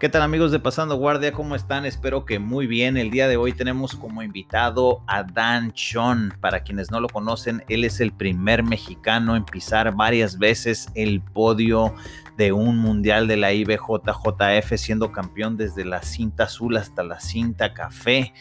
¿Qué tal amigos de Pasando Guardia? ¿Cómo están? Espero que muy bien. El día de hoy tenemos como invitado a Dan Chon. Para quienes no lo conocen, él es el primer mexicano en pisar varias veces el podio de un mundial de la IBJJF, siendo campeón desde la cinta azul hasta la cinta café.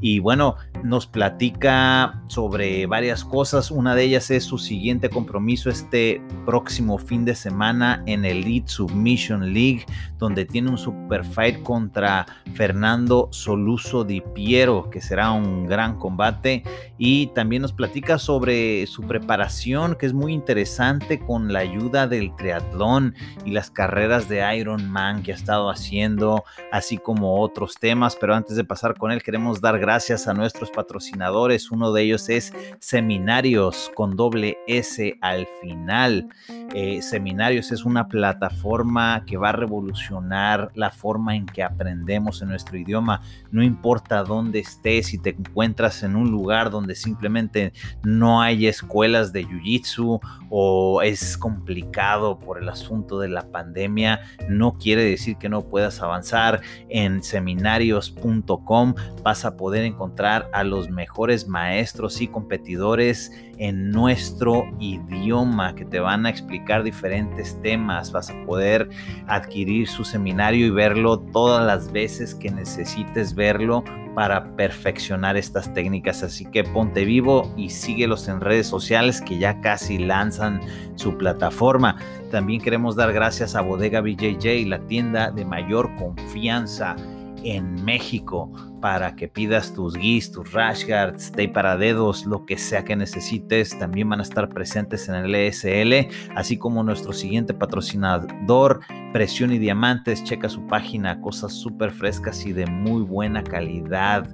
Y bueno, nos platica sobre varias cosas. Una de ellas es su siguiente compromiso este próximo fin de semana en el Elite Submission League, donde tiene un super fight contra Fernando Soluso Di Piero, que será un gran combate. Y también nos platica sobre su preparación, que es muy interesante con la ayuda del triatlón y las carreras de Iron Man que ha estado haciendo, así como otros temas. Pero antes de pasar con él, queremos dar gracias a nuestros patrocinadores. Uno de ellos es Seminarios con doble S al final. Eh, Seminarios es una plataforma que va a revolucionar la forma en que aprendemos en nuestro idioma. No importa dónde estés, si te encuentras en un lugar donde simplemente no hay escuelas de Jiu-Jitsu o es complicado por el asunto de la pandemia, no quiere decir que no puedas avanzar. En seminarios.com vas a poder encontrar a los mejores maestros y competidores en nuestro idioma que te van a explicar diferentes temas. Vas a poder adquirir su seminario y verlo todas las veces que necesites verlo para perfeccionar estas técnicas. Así que ponte vivo y síguelos en redes sociales que ya casi lanzan su plataforma. También queremos dar gracias a Bodega BJJ, la tienda de mayor confianza en México para que pidas tus guis, tus rash guards, tape para dedos, lo que sea que necesites. También van a estar presentes en el ESL, así como nuestro siguiente patrocinador, Presión y Diamantes. Checa su página, cosas súper frescas y de muy buena calidad.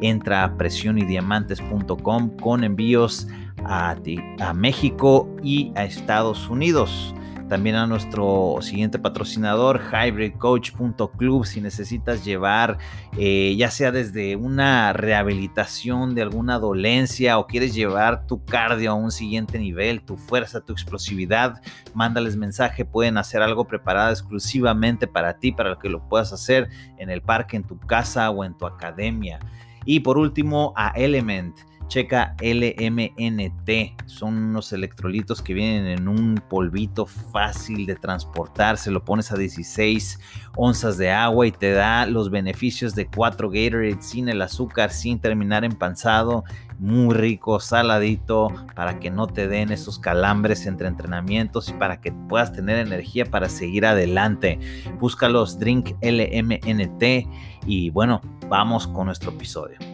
Entra a presionydiamantes.com con envíos a, a México y a Estados Unidos también a nuestro siguiente patrocinador, hybridcoach.club, si necesitas llevar, eh, ya sea desde una rehabilitación de alguna dolencia o quieres llevar tu cardio a un siguiente nivel, tu fuerza, tu explosividad, mándales mensaje, pueden hacer algo preparado exclusivamente para ti, para que lo puedas hacer en el parque, en tu casa o en tu academia. Y por último, a Element Checa LMNT, son unos electrolitos que vienen en un polvito fácil de transportar, se lo pones a 16 onzas de agua y te da los beneficios de 4 Gatorade sin el azúcar, sin terminar empanzado, muy rico, saladito, para que no te den esos calambres entre entrenamientos y para que puedas tener energía para seguir adelante. Búscalos Drink LMNT y bueno, vamos con nuestro episodio.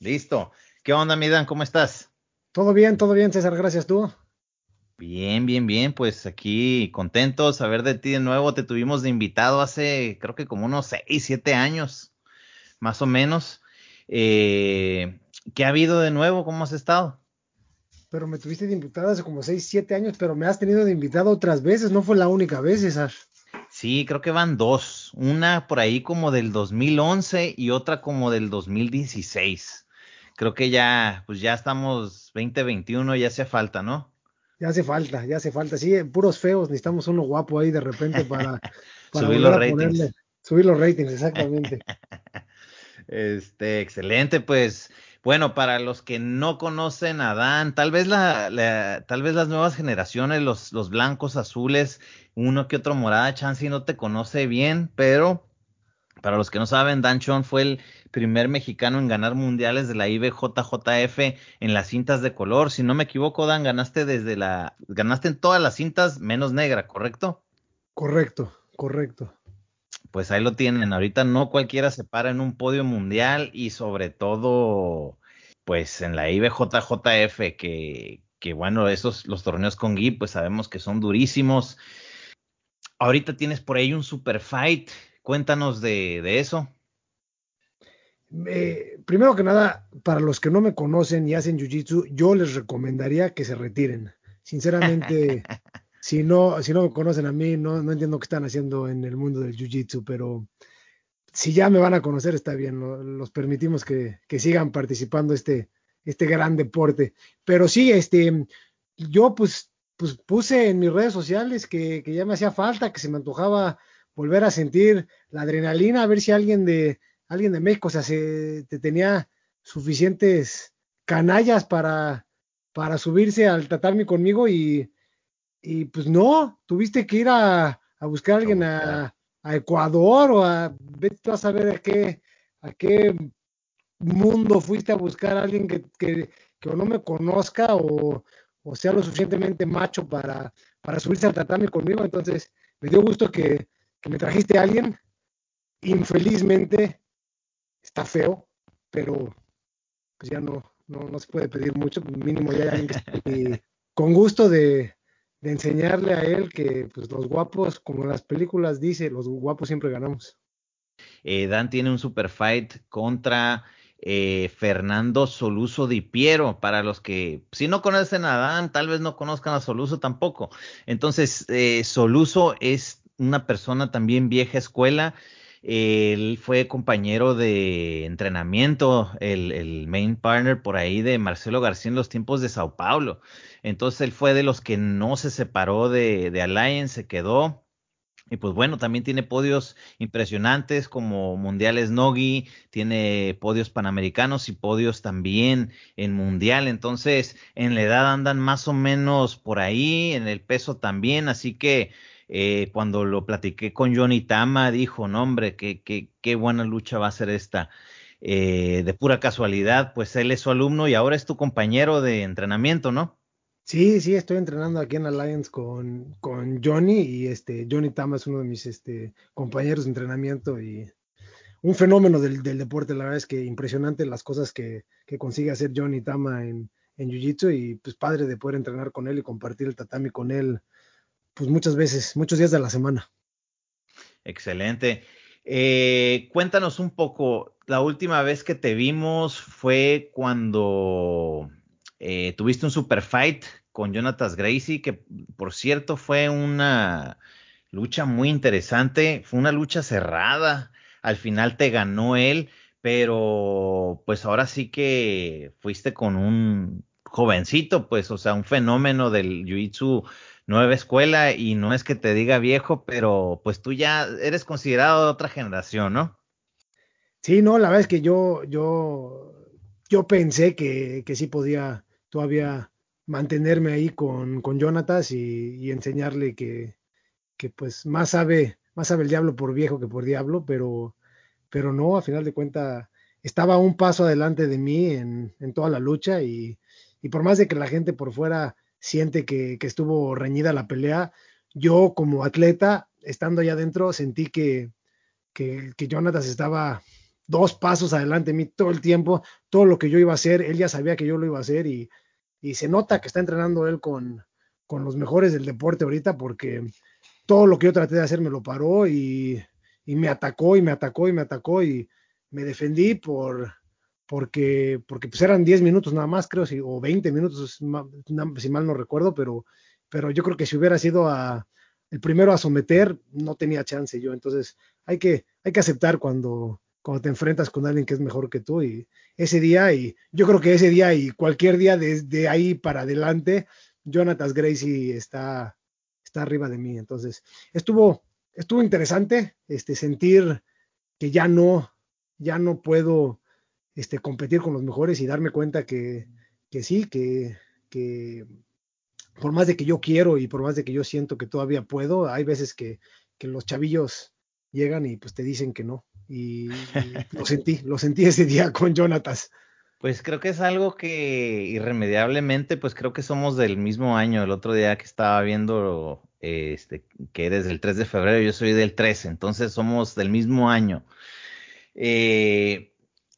Listo. ¿Qué onda, Midan? ¿Cómo estás? Todo bien, todo bien, César, gracias tú. Bien, bien, bien, pues aquí contentos a ver de ti de nuevo. Te tuvimos de invitado hace, creo que como unos 6, 7 años, más o menos. Eh, ¿Qué ha habido de nuevo? ¿Cómo has estado? Pero me tuviste de invitado hace como 6, 7 años, pero me has tenido de invitado otras veces, no fue la única vez, César. Sí, creo que van dos. Una por ahí como del 2011 y otra como del 2016 creo que ya, pues ya estamos 2021, ya hace falta, ¿no? Ya hace falta, ya hace falta. Sí, puros feos, necesitamos uno guapo ahí de repente para, subir los ratings. subir los ratings, exactamente. este, excelente, pues. Bueno, para los que no conocen a Dan, tal vez la, tal vez las nuevas generaciones, los, los blancos, azules, uno que otro morada, Chansey no te conoce bien, pero para los que no saben, Dan Chon fue el primer mexicano en ganar mundiales de la IBJJF en las cintas de color. Si no me equivoco, Dan, ganaste desde la, ganaste en todas las cintas menos negra, ¿correcto? Correcto, correcto. Pues ahí lo tienen. Ahorita no cualquiera se para en un podio mundial y sobre todo, pues en la IBJJF, que, que bueno, esos, los torneos con Gui, pues sabemos que son durísimos. Ahorita tienes por ahí un super fight Cuéntanos de, eso. Eh, primero que nada, para los que no me conocen y hacen jiu-jitsu, yo les recomendaría que se retiren. Sinceramente, si no, si no me conocen a mí, no, no entiendo qué están haciendo en el mundo del jiu-jitsu, pero si ya me van a conocer, está bien, los permitimos que, que, sigan participando este, este gran deporte. Pero sí, este, yo pues, pues puse en mis redes sociales que, que ya me hacía falta, que se me antojaba volver a sentir la adrenalina, a ver si alguien de, alguien de México, o sea, se, te tenía suficientes canallas para, para subirse al tatami conmigo y, y pues no, tuviste que ir a, a buscar a alguien a, a, Ecuador o a, vete a saber a qué, a qué mundo fuiste a buscar a alguien que, que, que no me conozca o, o, sea lo suficientemente macho para, para subirse al tatami conmigo. Entonces, me dio gusto que, que me trajiste a alguien. Infelizmente, está feo, pero pues ya no, no, no se puede pedir mucho, mínimo ya hay alguien con gusto de, de enseñarle a él que pues los guapos, como en las películas dice, los guapos siempre ganamos. Eh, Dan tiene un super fight contra eh, Fernando Soluso Di Piero, para los que si no conocen a Dan, tal vez no conozcan a Soluso tampoco. Entonces, eh, Soluso es una persona también vieja escuela, él fue compañero de entrenamiento, el, main partner por ahí de Marcelo García en los tiempos de Sao Paulo. Entonces él fue de los que no se separó de, de Alliance, se quedó. Y pues bueno, también tiene podios impresionantes como Mundiales Nogi, tiene podios panamericanos y podios también en Mundial. Entonces, en la edad andan más o menos por ahí, en el peso también. Así que eh, cuando lo platiqué con Johnny Tama, dijo, no hombre, qué, qué, qué buena lucha va a ser esta. Eh, de pura casualidad, pues él es su alumno y ahora es tu compañero de entrenamiento, ¿no? Sí, sí, estoy entrenando aquí en Alliance con, con Johnny y este Johnny Tama es uno de mis este, compañeros de entrenamiento y un fenómeno del, del, deporte, la verdad es que impresionante las cosas que, que consigue hacer Johnny Tama en, en Jiu-Jitsu y pues padre de poder entrenar con él y compartir el tatami con él pues muchas veces, muchos días de la semana. Excelente. Eh, cuéntanos un poco, la última vez que te vimos fue cuando eh, tuviste un super fight con Jonathan Gracie, que por cierto fue una lucha muy interesante, fue una lucha cerrada, al final te ganó él, pero pues ahora sí que fuiste con un jovencito, pues, o sea, un fenómeno del Jiu-Jitsu nueva escuela y no es que te diga viejo, pero pues tú ya eres considerado de otra generación, ¿no? Sí, no, la verdad es que yo, yo, yo pensé que, que sí podía todavía mantenerme ahí con, con Jonatas y, enseñarle que, que, pues más sabe, más sabe el diablo por viejo que por diablo, pero, pero no, a final de cuentas estaba un paso adelante de mí en, en toda la lucha y, y por más de que la gente por fuera siente que, estuvo reñida la pelea. Yo como atleta, estando allá adentro, sentí que, que, que Jonathan estaba dos pasos adelante de mí todo el tiempo, todo lo que yo iba a hacer, él ya sabía que yo lo iba a hacer y, y se nota que está entrenando él con, con, los mejores del deporte ahorita porque todo lo que yo traté de hacer me lo paró y, y me atacó y me atacó y me atacó y me defendí por, porque, porque pues eran 10 minutos nada más, creo, o 20 minutos, si mal no recuerdo, pero, pero yo creo que si hubiera sido el primero a someter, no tenía chance yo. Entonces, hay que, hay que aceptar cuando, cuando te enfrentas con alguien que es mejor que tú. Y ese día, y yo creo que ese día y cualquier día desde ahí para adelante, Jonathan Gracie está, está arriba de mí. Entonces, estuvo, estuvo interesante este, sentir que ya no, ya no puedo este, competir con los mejores y darme cuenta que, que sí, que, que, por más de que yo quiero y por más de que yo siento que todavía puedo, hay veces que, que los chavillos llegan y pues te dicen que no. Y, lo sentí, lo sentí ese día con Jonatas. Pues creo que es algo que irremediablemente, pues creo que somos del mismo año. El otro día que estaba viendo, este, que eres del 3 de febrero, yo soy del 13, entonces somos del mismo año. Eh,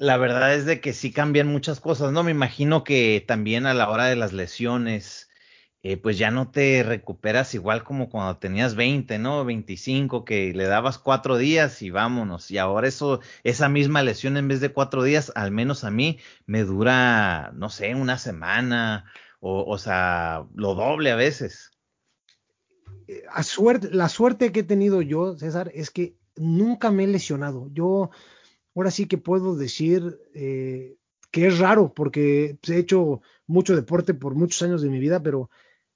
la verdad es de que sí cambian muchas cosas, ¿no? Me imagino que también a la hora de las lesiones, eh, pues ya no te recuperas igual como cuando tenías 20, ¿no? 25, que le dabas cuatro días y vámonos. Y ahora eso, esa misma lesión en vez de cuatro días, al menos a mí, me dura, no sé, una semana, o, o sea, lo doble a veces. eh, la suerte que he tenido yo, César, es que nunca me he lesionado. Yo ahora sí que puedo decir eh, que es raro porque he hecho mucho deporte por muchos años de mi vida, pero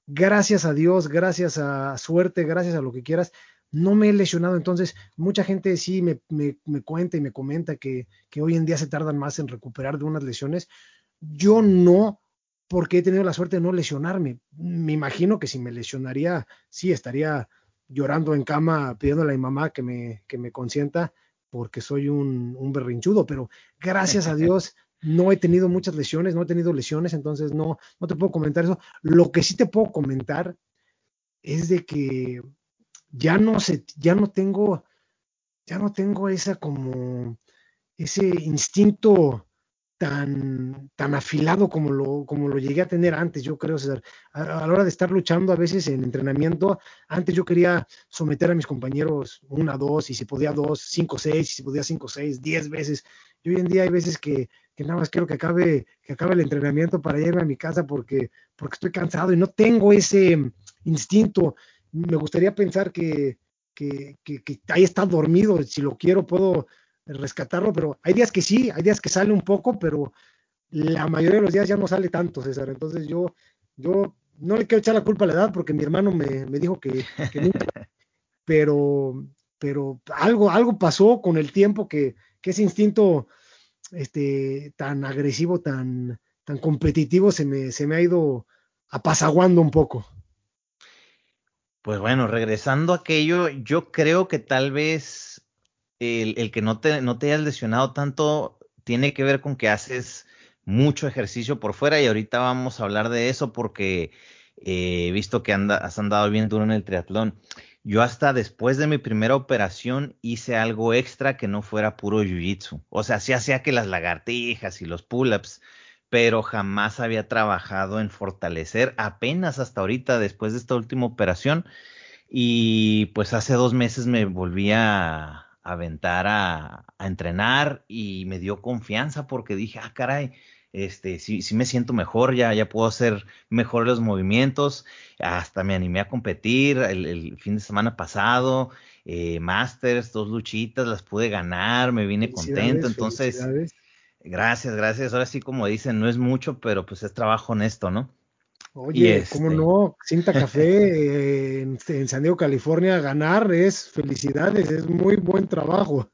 gracias a Dios, gracias a suerte, gracias a lo que quieras, no me he lesionado. Entonces, mucha gente sí me, cuenta y me comenta que, que, hoy en día se tardan más en recuperar de unas lesiones. Yo no, porque he tenido la suerte de no lesionarme. Me imagino que si me lesionaría, sí, estaría llorando en cama pidiéndole a mi mamá que me, que me consienta porque soy un, un berrinchudo, pero gracias a Dios no he tenido muchas lesiones, no he tenido lesiones, entonces no, no te puedo comentar eso. Lo que sí te puedo comentar es de que ya no sé, ya no tengo, ya no tengo esa como ese instinto tan, tan afilado como lo, como lo llegué a tener antes, yo creo, César. A, la hora de estar luchando a veces en entrenamiento, antes yo quería someter a mis compañeros una, dos, y si podía dos, cinco, seis, y si podía cinco, seis, diez veces. Y hoy en día hay veces que, que nada más quiero que acabe, que acabe el entrenamiento para irme a mi casa porque, porque estoy cansado y no tengo ese instinto me gustaría pensar que, que, que, ahí está dormido, si lo quiero puedo rescatarlo, pero hay días que sí, hay días que sale un poco, pero la mayoría de los días ya no sale tanto, César. Entonces yo, yo no le quiero echar la culpa a la edad porque mi hermano me, dijo que, pero, pero algo, algo pasó con el tiempo que, que ese instinto este, tan agresivo, tan, tan competitivo se me, se me ha ido apasaguando un poco. Pues bueno, regresando a aquello, yo creo que tal vez el, que no te, no te hayas lesionado tanto tiene que ver con que haces mucho ejercicio por fuera y ahorita vamos a hablar de eso porque eh, he visto que has andado bien duro en el triatlón. Yo hasta después de mi primera operación hice algo extra que no fuera puro jiu-jitsu. O sea, sí hacía que las lagartijas y los pull-ups, pero jamás había trabajado en fortalecer apenas hasta ahorita después de esta última operación y pues hace dos meses me volví a, aventar a, entrenar y me dio confianza porque dije, ah, caray, este, sí, sí me siento mejor, ya, ya puedo hacer mejor los movimientos, hasta me animé a competir el, fin de semana pasado, eh, Masters, dos luchitas, las pude ganar, me vine contento, entonces Gracias, gracias. Ahora sí, como dicen, no es mucho, pero pues es trabajo honesto, ¿no? Oye, ¿cómo este no? Cinta Café en, San Diego, California, ganar es felicidades, es muy buen trabajo.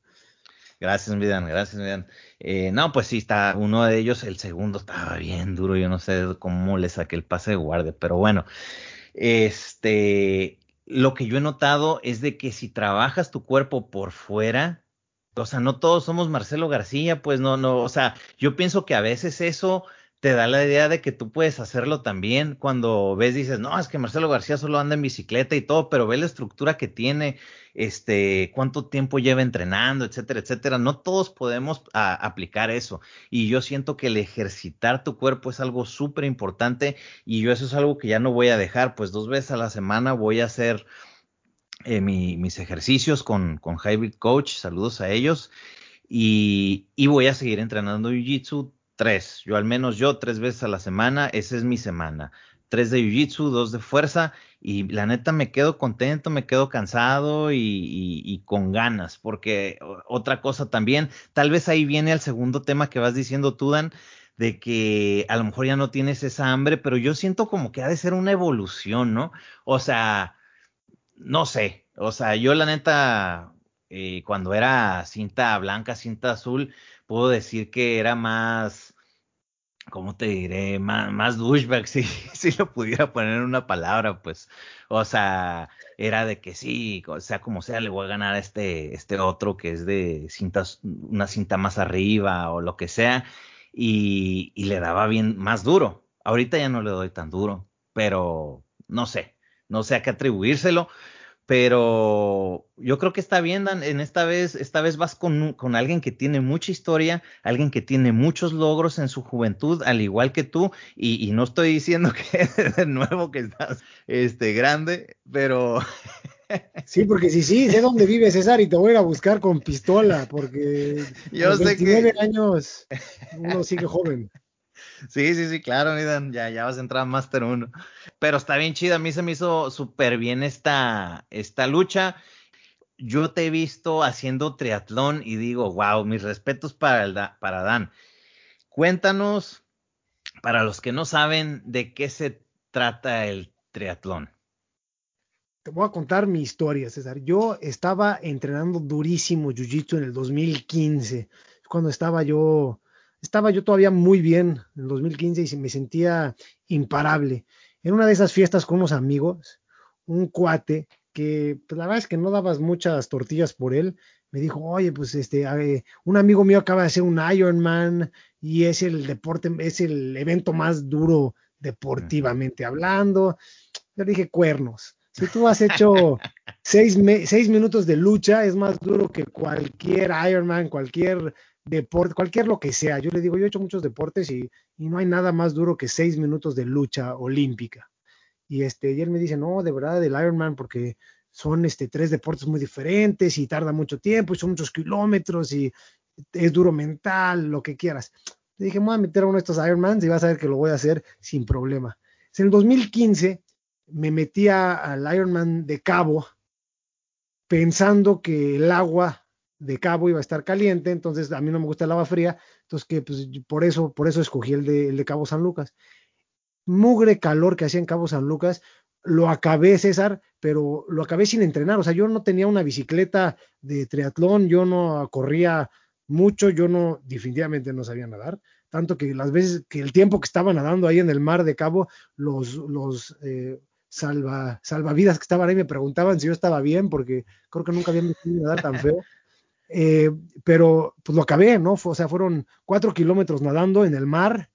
Gracias, Midan, gracias, Midan. Eh, no, pues sí, está uno de ellos, el segundo estaba bien duro, yo no sé cómo le saqué el pase de guardia, pero bueno, este, lo que yo he notado es de que si trabajas tu cuerpo por fuera, o sea, no todos somos Marcelo García, pues no, no, o sea, yo pienso que a veces eso te da la idea de que tú puedes hacerlo también cuando ves, dices, no, es que Marcelo García solo anda en bicicleta y todo, pero ve la estructura que tiene, este, cuánto tiempo lleva entrenando, etcétera, etcétera. No todos podemos aplicar eso. Y yo siento que el ejercitar tu cuerpo es algo súper importante y yo eso es algo que ya no voy a dejar, pues dos veces a la semana voy a hacer eh, mis ejercicios con, con Hybrid Coach, saludos a ellos, y, voy a seguir entrenando Jiu-Jitsu tres, yo al menos yo tres veces a la semana, esa es mi semana, tres de Jiu-Jitsu, dos de fuerza, y la neta me quedo contento, me quedo cansado y, y, con ganas, porque otra cosa también, tal vez ahí viene el segundo tema que vas diciendo tú, Dan, de que a lo mejor ya no tienes esa hambre, pero yo siento como que ha de ser una evolución, ¿no? O sea, no sé, o sea, yo la neta, eh, cuando era cinta blanca, cinta azul, puedo decir que era más, ¿cómo te diré? Más, más douchebag, si, si lo pudiera poner en una palabra, pues, o sea, era de que sí, sea como sea, le voy a ganar a este, este otro que es de cintas, una cinta más arriba o lo que sea, y, y le daba bien más duro. Ahorita ya no le doy tan duro, pero no sé, no sé a qué atribuírselo, pero yo creo que está bien, Dan, en esta vez, esta vez vas con, con, alguien que tiene mucha historia, alguien que tiene muchos logros en su juventud, al igual que tú, y, no estoy diciendo que de nuevo que estás este, grande, pero... Sí, porque sí, sí, sé dónde vive César y te voy a ir a buscar con pistola, porque yo a los 29 años uno sigue joven. Sí, sí, sí, claro, ya, ya vas a entrar a Master 1. Pero está bien chida, a mí se me hizo súper bien esta, esta lucha. Yo te he visto haciendo triatlón y digo, wow, mis respetos para, el, para Dan. Cuéntanos, para los que no saben, de qué se trata el triatlón. Te voy a contar mi historia, César. Yo estaba entrenando durísimo Jiu-Jitsu en el 2015, cuando estaba yo estaba yo todavía muy bien en 2015 y me sentía imparable. En una de esas fiestas con unos amigos, un cuate que pues, la verdad es que no dabas muchas tortillas por él, me dijo, oye, pues este, un amigo mío acaba de hacer un Ironman y es el deporte, es el evento más duro deportivamente hablando. Yo dije, cuernos. Si tú has hecho seis, seis minutos de lucha, es más duro que cualquier Ironman, cualquier deporte, cualquier lo que sea. Yo le digo, yo he hecho muchos deportes y, no hay nada más duro que seis minutos de lucha olímpica. Y, este, y él me dice, no, de verdad, el Ironman, porque son este, tres deportes muy diferentes y tarda mucho tiempo y son muchos kilómetros y es duro mental, lo que quieras. Le dije, voy a meter a uno de estos Ironmans y vas a ver que lo voy a hacer sin problema. En el 2015 me metí al Ironman de Cabo pensando que el agua de Cabo iba a estar caliente, entonces a mí no me gusta el agua fría, entonces que pues, por eso, por eso escogí el de, el de Cabo San Lucas. Mugre calor que hacía en Cabo San Lucas, lo acabé, César, pero lo acabé sin entrenar, o sea, yo no tenía una bicicleta de triatlón, yo no corría mucho, yo no, definitivamente no sabía nadar, tanto que las veces que el tiempo que estaba nadando ahí en el mar de Cabo, los, los eh, salva, salvavidas que estaban ahí me preguntaban si yo estaba bien, porque creo que nunca habían visto nadar tan feo. Eh, pero pues lo acabé, ¿no? O sea, fueron cuatro kilómetros nadando en el mar,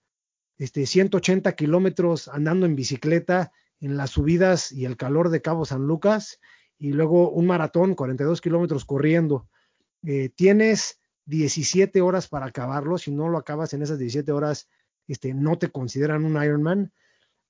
este, 180 kilómetros andando en bicicleta en las subidas y el calor de Cabo San Lucas, y luego un maratón, 42 kilómetros corriendo. Eh, tienes 17 horas para acabarlo, si no lo acabas en esas 17 horas, este, no te consideran un Ironman.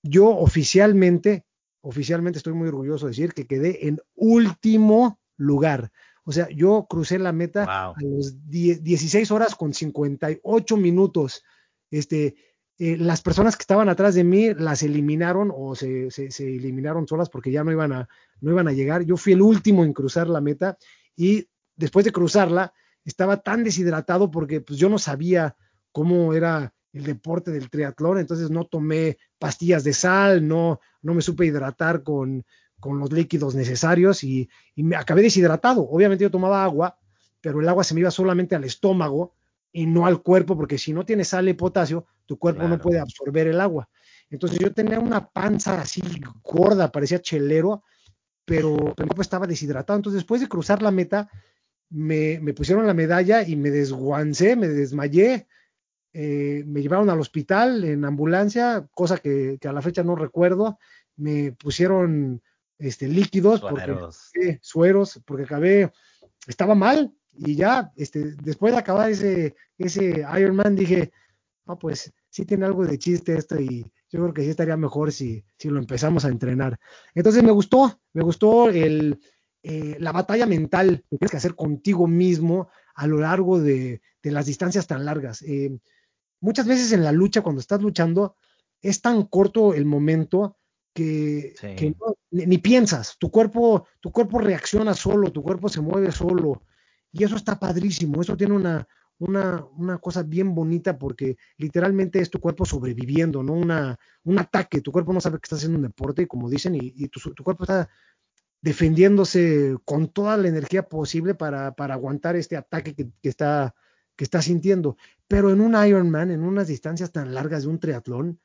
Yo oficialmente, oficialmente estoy muy orgulloso de decir que quedé en último lugar. O sea, yo crucé la meta a los 16 horas con 58 minutos. Este, eh, las personas que estaban atrás de mí las eliminaron o se, eliminaron solas porque ya no iban, a, no iban a llegar. Yo fui el último en cruzar la meta y después de cruzarla estaba tan deshidratado porque pues, yo no sabía cómo era el deporte del triatlón, entonces no tomé pastillas de sal, no, no me supe hidratar con, con los líquidos necesarios y, me acabé deshidratado. Obviamente yo tomaba agua, pero el agua se me iba solamente al estómago y no al cuerpo, porque si no tienes sal y potasio, tu cuerpo no puede absorber el agua. Entonces yo tenía una panza así gorda, parecía chelero, pero, pero estaba deshidratado. Entonces después de cruzar la meta, me, pusieron la medalla y me desguancé, me desmayé. Eh, me llevaron al hospital en ambulancia, cosa que, que, a la fecha no recuerdo. Me pusieron este, líquidos, sueros. Porque, sueros, porque acabé, estaba mal y ya, este, después de acabar ese, ese Man dije, ah, pues sí tiene algo de chiste esto y yo creo que sí estaría mejor si, si lo empezamos a entrenar. Entonces me gustó, me gustó el, eh, la batalla mental que tienes que hacer contigo mismo a lo largo de, de las distancias tan largas. Eh, muchas veces en la lucha, cuando estás luchando, es tan corto el momento que, ni, piensas, tu cuerpo, tu cuerpo reacciona solo, tu cuerpo se mueve solo. Y eso está padrísimo, eso tiene una, una, una, cosa bien bonita porque literalmente es tu cuerpo sobreviviendo, ¿no? Una, un ataque, tu cuerpo no sabe que está haciendo un deporte, y como dicen, y, tu, cuerpo está defendiéndose con toda la energía posible para, para aguantar este ataque que, que, está, que está sintiendo. Pero en un Ironman, en unas distancias tan largas de un triatlón,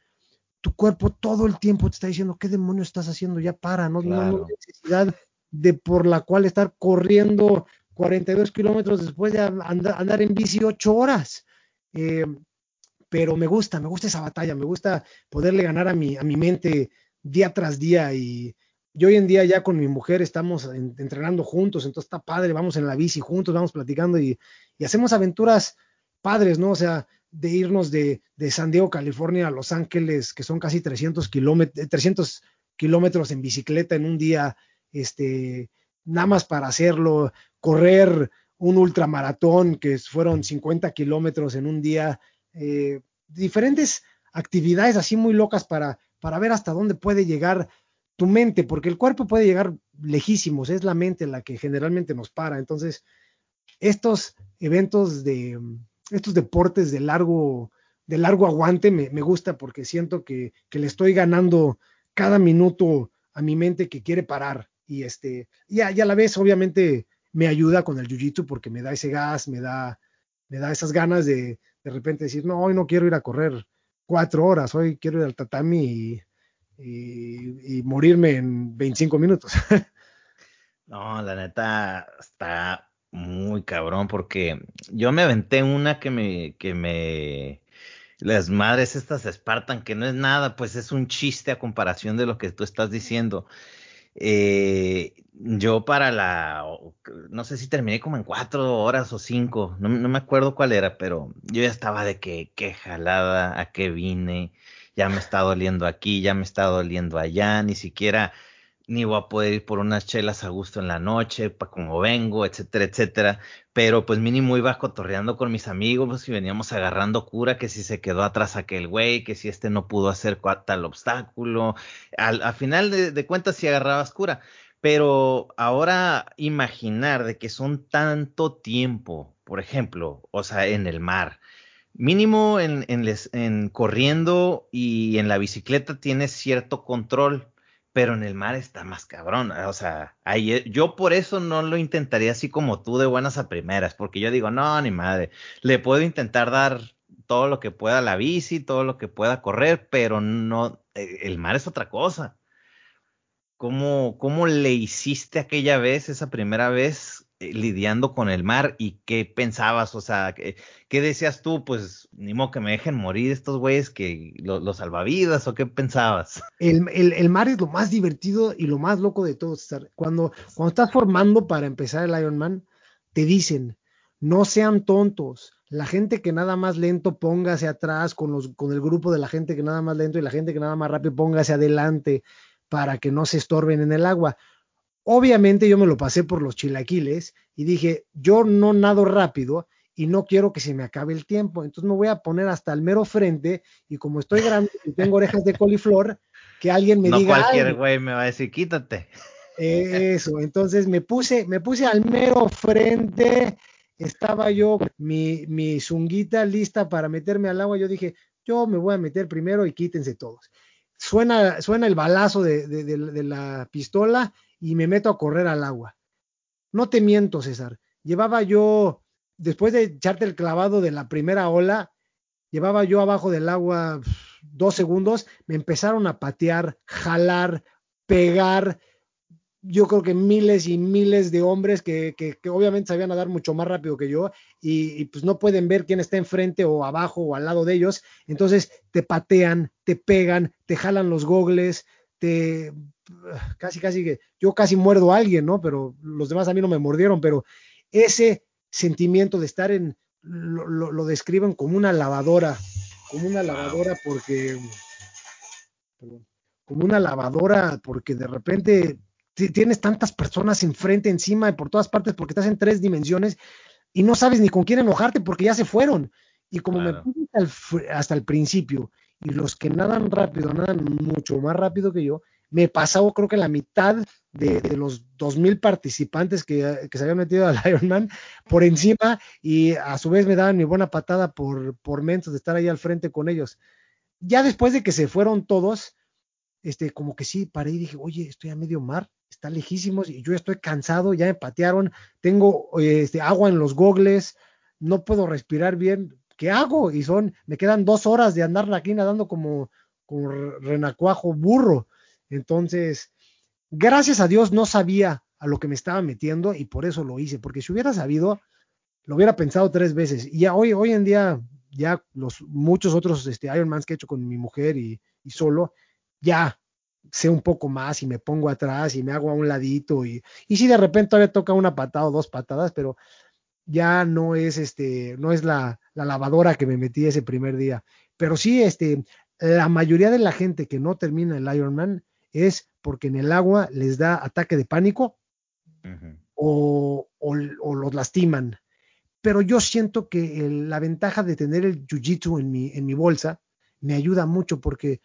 tu cuerpo todo el tiempo te está diciendo, ¿qué demonios estás haciendo? Ya para, no, no hay necesidad de por la cual estar corriendo 42 kilómetros después de andar, en bici 8 horas. Eh, pero me gusta, me gusta esa batalla, me gusta poderle ganar a mi, a mi mente día tras día y, yo hoy en día ya con mi mujer estamos entrenando juntos, entonces está padre, vamos en la bici juntos, vamos platicando y, y hacemos aventuras padres, ¿no? O sea, de irnos de, San Diego, California a Los Ángeles, que son casi 300 kilómetros, 300 kilómetros en bicicleta en un día, este, nada más para hacerlo, correr un ultramaratón que fueron 50 kilómetros en un día, eh, diferentes actividades así muy locas para, para ver hasta dónde puede llegar tu mente, porque el cuerpo puede llegar lejísimos, es la mente la que generalmente nos para. Entonces, estos eventos de, estos deportes de largo, de largo aguante me, me gusta porque siento que, que, le estoy ganando cada minuto a mi mente que quiere parar. Y este, y a, y a la vez, obviamente, me ayuda con el jiu-jitsu porque me da ese gas, me da, me da esas ganas de de repente decir, no, hoy no quiero ir a correr cuatro horas, hoy quiero ir al tatami y, y, morirme en 25 minutos. no, la neta está muy cabrón porque yo me aventé una que me, que me, las madres estas espartan, que no es nada, pues es un chiste a comparación de lo que tú estás diciendo. Eh, yo para la, no sé si terminé como en cuatro horas o cinco, no, me acuerdo cuál era, pero yo ya estaba de que, qué jalada, a qué vine, ya me está doliendo aquí, ya me está doliendo allá, ni siquiera ni voy a poder ir por unas chelas a gusto en la noche, para como vengo, etcétera, etcétera. Pero pues mínimo iba cotorreando con mis amigos pues, y veníamos agarrando cura, que si se quedó atrás aquel güey, que si este no pudo hacer tal obstáculo. Al, final de, de, cuentas sí agarrabas cura. Pero ahora imaginar de que son tanto tiempo, por ejemplo, o sea, en el mar, mínimo en, en, en corriendo y en la bicicleta tienes cierto control pero en el mar está más cabrón. O sea, ahí, eh, yo por eso no lo intentaría así como tú de buenas a primeras, porque yo digo, no, ni madre, le puedo intentar dar todo lo que pueda la bici, todo lo que pueda correr, pero no, eh, el mar es otra cosa. ¿Cómo, cómo le hiciste aquella vez, esa primera vez, lidiando con el mar y qué pensabas, o sea, qué, qué decías tú, pues ni modo que me dejen morir estos güeyes que los salvavidas o qué pensabas. El, el, el, mar es lo más divertido y lo más loco de todo. Cuando, cuando estás formando para empezar el Ironman, te dicen, no sean tontos. La gente que nada más lento póngase atrás con, los, con el grupo de la gente que nada más lento y la gente que nada más rápido póngase adelante para que no se estorben en el agua. Obviamente yo me lo pasé por los chilaquiles y dije, yo no nado rápido y no quiero que se me acabe el tiempo, entonces me voy a poner hasta el mero frente y como estoy grande y tengo orejas de coliflor, que alguien me diga... No cualquier güey me va a decir, quítate. Eso, entonces me puse, me puse al mero frente, estaba yo, mi, mi zunguita lista para meterme al agua, yo dije, yo me voy a meter primero y quítense todos. Suena, suena el balazo de, de, de, de la pistola y me meto a correr al agua. No te miento, César. Llevaba yo, después de echarte el clavado de la primera ola, llevaba yo abajo del agua dos segundos, me empezaron a patear, jalar, pegar. Yo creo que miles y miles de hombres que, que, obviamente sabían nadar mucho más rápido que yo y, y, pues no pueden ver quién está enfrente o abajo o al lado de ellos. Entonces te patean, te pegan, te jalan los gogles, te casi, casi que yo casi muerdo a alguien, ¿no? Pero los demás a mí no me mordieron, pero ese sentimiento de estar en, lo, lo, lo describen como una lavadora, como una lavadora porque, perdón, como una lavadora porque de repente tienes tantas personas enfrente, encima y por todas partes porque estás en tres dimensiones y no sabes ni con quién enojarte porque ya se fueron. Y como claro. me puse hasta el principio y los que nadan rápido, nadan mucho más rápido que yo, me pasaba creo que la mitad de, de los 2.000 participantes que, se habían metido al Ironman por encima y a su vez me daban mi buena patada por, por de estar ahí al frente con ellos. Ya después de que se fueron todos, este, como que sí, paré y dije, oye, estoy a medio mar, está lejísimos y yo estoy cansado, ya me patearon, tengo este, agua en los gogles, no puedo respirar bien, ¿qué hago? Y son, me quedan dos horas de andar aquí nadando como, como renacuajo burro. Entonces, gracias a Dios no sabía a lo que me estaba metiendo y por eso lo hice, porque si hubiera sabido, lo hubiera pensado tres veces. Y ya hoy, hoy en día, ya los muchos otros este, Ironmans que he hecho con mi mujer y, y solo, ya sé un poco más y me pongo atrás y me hago a un ladito y, y si de repente todavía toca una patada o dos patadas, pero ya no es este, no es la, la lavadora que me metí ese primer día. Pero sí, este, la mayoría de la gente que no termina el Ironman es porque en el agua les da ataque de pánico uh -huh. o, o, o, los lastiman. Pero yo siento que el, la ventaja de tener el jiu-jitsu en mi, en mi bolsa me ayuda mucho porque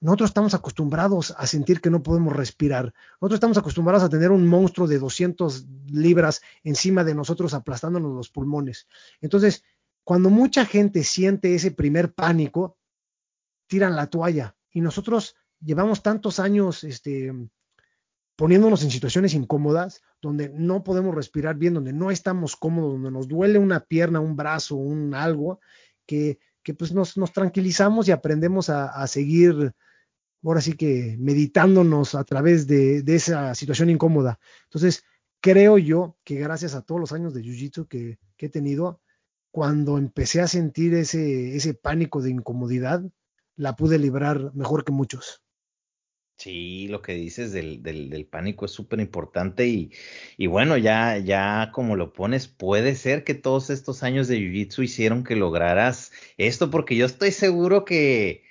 nosotros estamos acostumbrados a sentir que no podemos respirar. Nosotros estamos acostumbrados a tener un monstruo de 200 libras encima de nosotros aplastándonos los pulmones. Entonces, cuando mucha gente siente ese primer pánico, tiran la toalla. Y nosotros llevamos tantos años este, poniéndonos en situaciones incómodas, donde no podemos respirar bien, donde no estamos cómodos, donde nos duele una pierna, un brazo, un algo, que, pues nos, tranquilizamos y aprendemos a seguir ahora sí que meditándonos a través de, esa situación incómoda. Entonces, creo yo que gracias a todos los años de Jiu-Jitsu que, he tenido, cuando empecé a sentir ese, ese pánico de incomodidad, la pude librar mejor que muchos. Sí, lo que dices del, del, pánico es súper importante y, y, bueno, ya, ya como lo pones, puede ser que todos estos años de Jiu-Jitsu hicieron que lograras esto, porque yo estoy seguro que,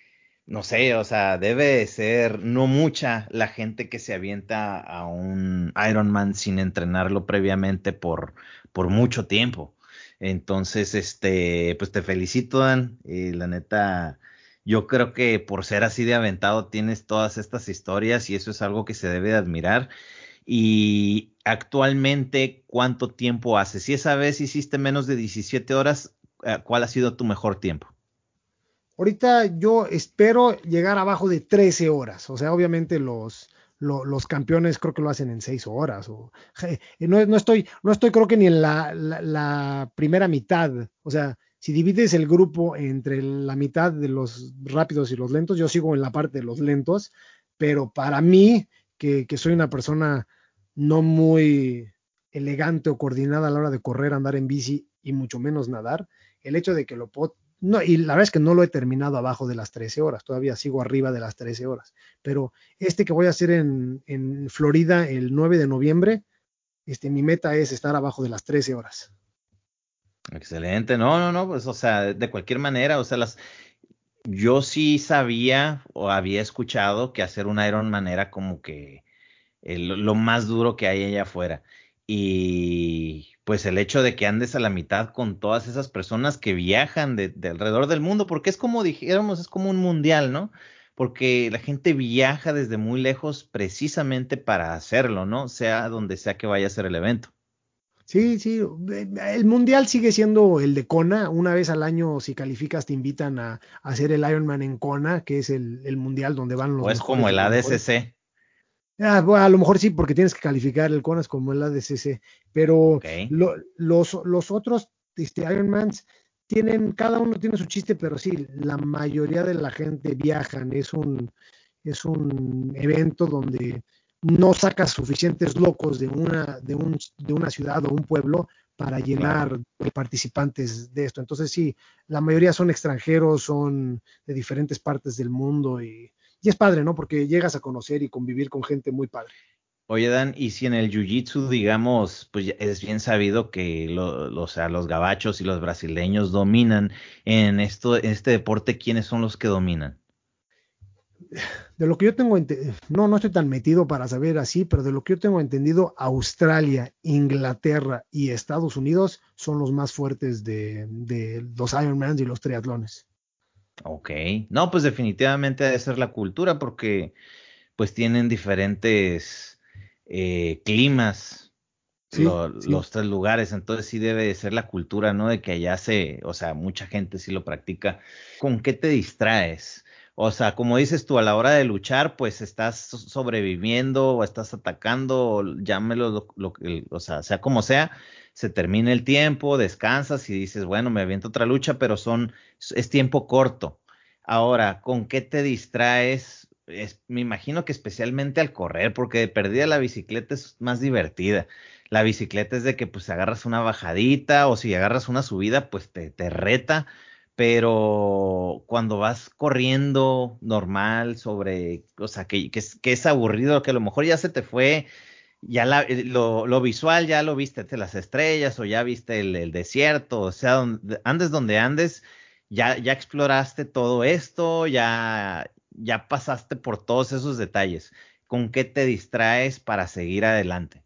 no sé, o sea, debe ser no mucha la gente que se avienta a un Ironman sin entrenarlo previamente por, por mucho tiempo. Entonces, este, pues te felicito, Dan. y la neta, yo creo que por ser así de aventado tienes todas estas historias y eso es algo que se debe de admirar. Y actualmente, ¿cuánto tiempo hace? Si esa vez hiciste menos de 17 horas, eh, ¿cuál ha sido tu mejor tiempo? Ahorita yo espero llegar abajo de 13 horas. O sea, obviamente los, los, campeones creo que lo hacen en 6 horas. O, no, no, estoy, no estoy creo que ni en la, primera mitad. O sea, si divides el grupo entre la mitad de los rápidos y los lentos, yo sigo en la parte de los lentos. Pero para mí, que, que soy una persona no muy elegante o coordinada a la hora de correr, andar en bici y mucho menos nadar, el hecho de que lo no, y la verdad es que no lo he terminado abajo de las 13 horas, todavía sigo arriba de las 13 horas. Pero este que voy a hacer en, en Florida el 9 de noviembre, este, mi meta es estar abajo de las 13 horas. Excelente, no, no, no, pues o sea, de cualquier manera, o sea, las, yo sí sabía o había escuchado que hacer un Ironman era como que lo más duro que hay allá afuera. Y pues el hecho de que andes a la mitad con todas esas personas que viajan de, alrededor del mundo, porque es como dijéramos, es como un mundial, ¿no? Porque la gente viaja desde muy lejos precisamente para hacerlo, ¿no? Sea donde sea que vaya a ser el evento. Sí, sí, el mundial sigue siendo el de Kona. Una vez al año, si calificas, te invitan a, hacer el Ironman en Kona, que es el, mundial donde van los. O es como el ADCC. Ah, a lo mejor sí, porque tienes que calificar el CONAS como el ADCC, pero los, los otros este, Ironmans tienen, cada uno tiene su chiste, pero sí, la mayoría de la gente viajan, es un, es un evento donde no sacas suficientes locos de una, de, un, de una ciudad o un pueblo para llenar de participantes de esto. Entonces sí, la mayoría son extranjeros, son de diferentes partes del mundo y y es padre, ¿no? Porque llegas a conocer y convivir con gente muy padre. Oye, Dan, y si en el jiu-jitsu, digamos, pues es bien sabido que los gabachos y los brasileños dominan en, esto, en este deporte, ¿quiénes son los que dominan? De lo que yo tengo entendido, no, no estoy tan metido para saber así, pero de lo que yo tengo entendido, Australia, Inglaterra y Estados Unidos son los más fuertes de, de los Ironmans y los triatlones. Ok, no, pues definitivamente debe ser la cultura porque pues tienen diferentes eh, climas los tres lugares, entonces sí debe de ser la cultura, ¿no? De que allá se, o sea, mucha gente sí lo practica. ¿Con qué te distraes? O sea, como dices tú, a la hora de luchar, pues estás sobreviviendo o estás atacando, o llámelo, lo, o sea, sea como sea, se termina el tiempo, descansas y dices, bueno, me aviento otra lucha, pero son, es tiempo corto. Ahora, ¿con qué te distraes? me imagino que especialmente al correr, porque de perdida la bicicleta es más divertida. La bicicleta es de que pues agarras una bajadita o si agarras una subida, pues te, te reta, pero cuando vas corriendo normal sobre, o sea, que, que, es, que es aburrido, que a lo mejor ya se te fue ya eh, lo, lo, visual ya lo viste las estrellas o ya viste el, desierto, o sea, donde, andes donde andes, ya, ya exploraste todo esto, ya, ya pasaste por todos esos detalles. ¿Con qué te distraes para seguir adelante?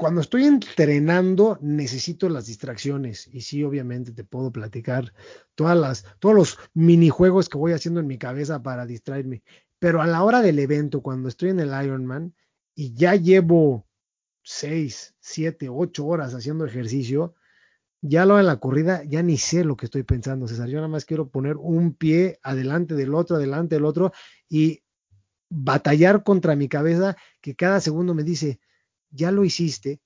Cuando estoy entrenando necesito las distracciones y sí, obviamente te puedo platicar todas las, todos los minijuegos que voy haciendo en mi cabeza para distraerme. Pero a la hora del evento, cuando estoy en el Ironman y ya llevo seis, siete, ocho horas haciendo ejercicio, ya lo de la corrida, ya ni sé lo que estoy pensando, César. Yo nada más quiero poner un pie adelante del otro, adelante del otro y batallar contra mi cabeza que cada segundo me dice, ya lo hiciste,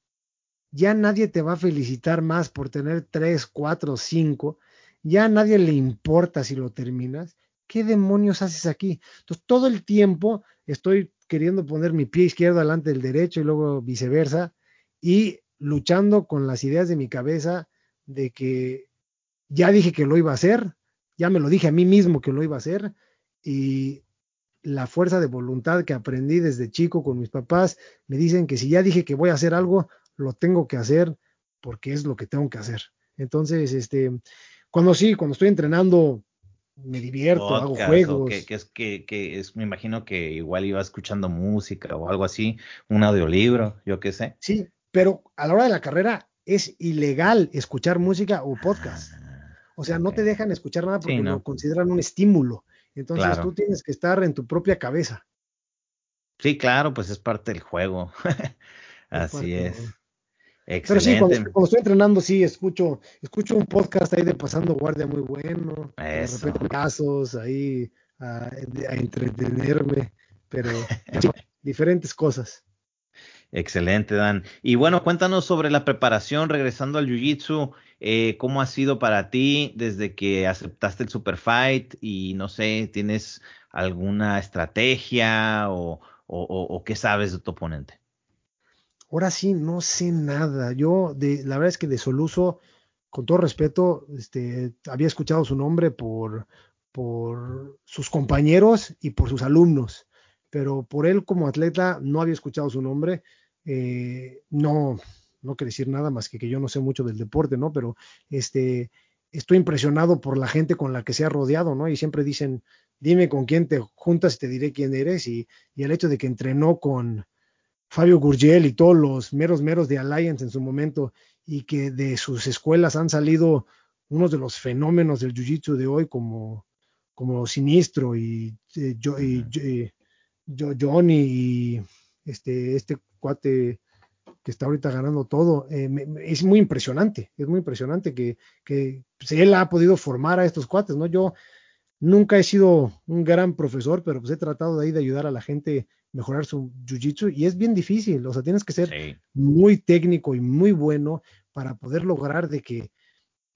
ya nadie te va a felicitar más por tener tres, cuatro, cinco, ya a nadie le importa si lo terminas. ¿Qué demonios haces aquí? Entonces, todo el tiempo estoy queriendo poner mi pie izquierdo delante del derecho y luego viceversa y luchando con las ideas de mi cabeza de que ya dije que lo iba a hacer, ya me lo dije a mí mismo que lo iba a hacer y la fuerza de voluntad que aprendí desde chico con mis papás me dicen que si ya dije que voy a hacer algo, lo tengo que hacer porque es lo que tengo que hacer. Entonces, este, cuando sí, cuando estoy entrenando, me divierto, hago juegos. Que, es que, que es, me imagino que igual iba escuchando música o algo así, un audiolibro, yo qué sé. Sí, pero a la hora de la carrera es ilegal escuchar música o podcast. Ah, o sea, no te dejan escuchar nada porque lo consideran un estímulo. Entonces tú tienes que estar en tu propia cabeza. Sí, claro, pues es parte del juego. Así es. Excelente. Pero sí, cuando, estoy entrenando, sí, escucho, escucho un podcast ahí de Pasando Guardia muy bueno. Eso. De repente casos ahí a, a entretenerme, pero diferentes cosas. Excelente, Dan. Y bueno, cuéntanos sobre la preparación, regresando al Jiu-Jitsu, eh, ¿cómo ha sido para ti desde que aceptaste el Super Fight? Y no sé, ¿tienes alguna estrategia o, qué sabes de tu oponente? Ahora sí, no sé nada. Yo, de, la verdad es que de Soluso, con todo respeto, este, había escuchado su nombre por, por sus compañeros y por sus alumnos, pero por él como atleta no había escuchado su nombre eh, no, no quiere decir nada más que que yo no sé mucho del deporte, ¿no? Pero este, estoy impresionado por la gente con la que se ha rodeado, ¿no? Y siempre dicen, dime con quién te juntas y te diré quién eres. Y, el hecho de que entrenó con Fabio Gurgel y todos los meros meros de Alliance en su momento y que de sus escuelas han salido unos de los fenómenos del Jiu-Jitsu de hoy como, como Sinistro y, eh, yo, y, yo, Johnny y este, este cuate que está ahorita ganando todo, eh, es muy impresionante, es muy impresionante que, que pues, él ha podido formar a estos cuates, ¿no? Yo nunca he sido un gran profesor, pero pues he tratado de ahí de ayudar a la gente a mejorar su jiu-jitsu y es bien difícil, o sea, tienes que ser muy técnico y muy bueno para poder lograr de que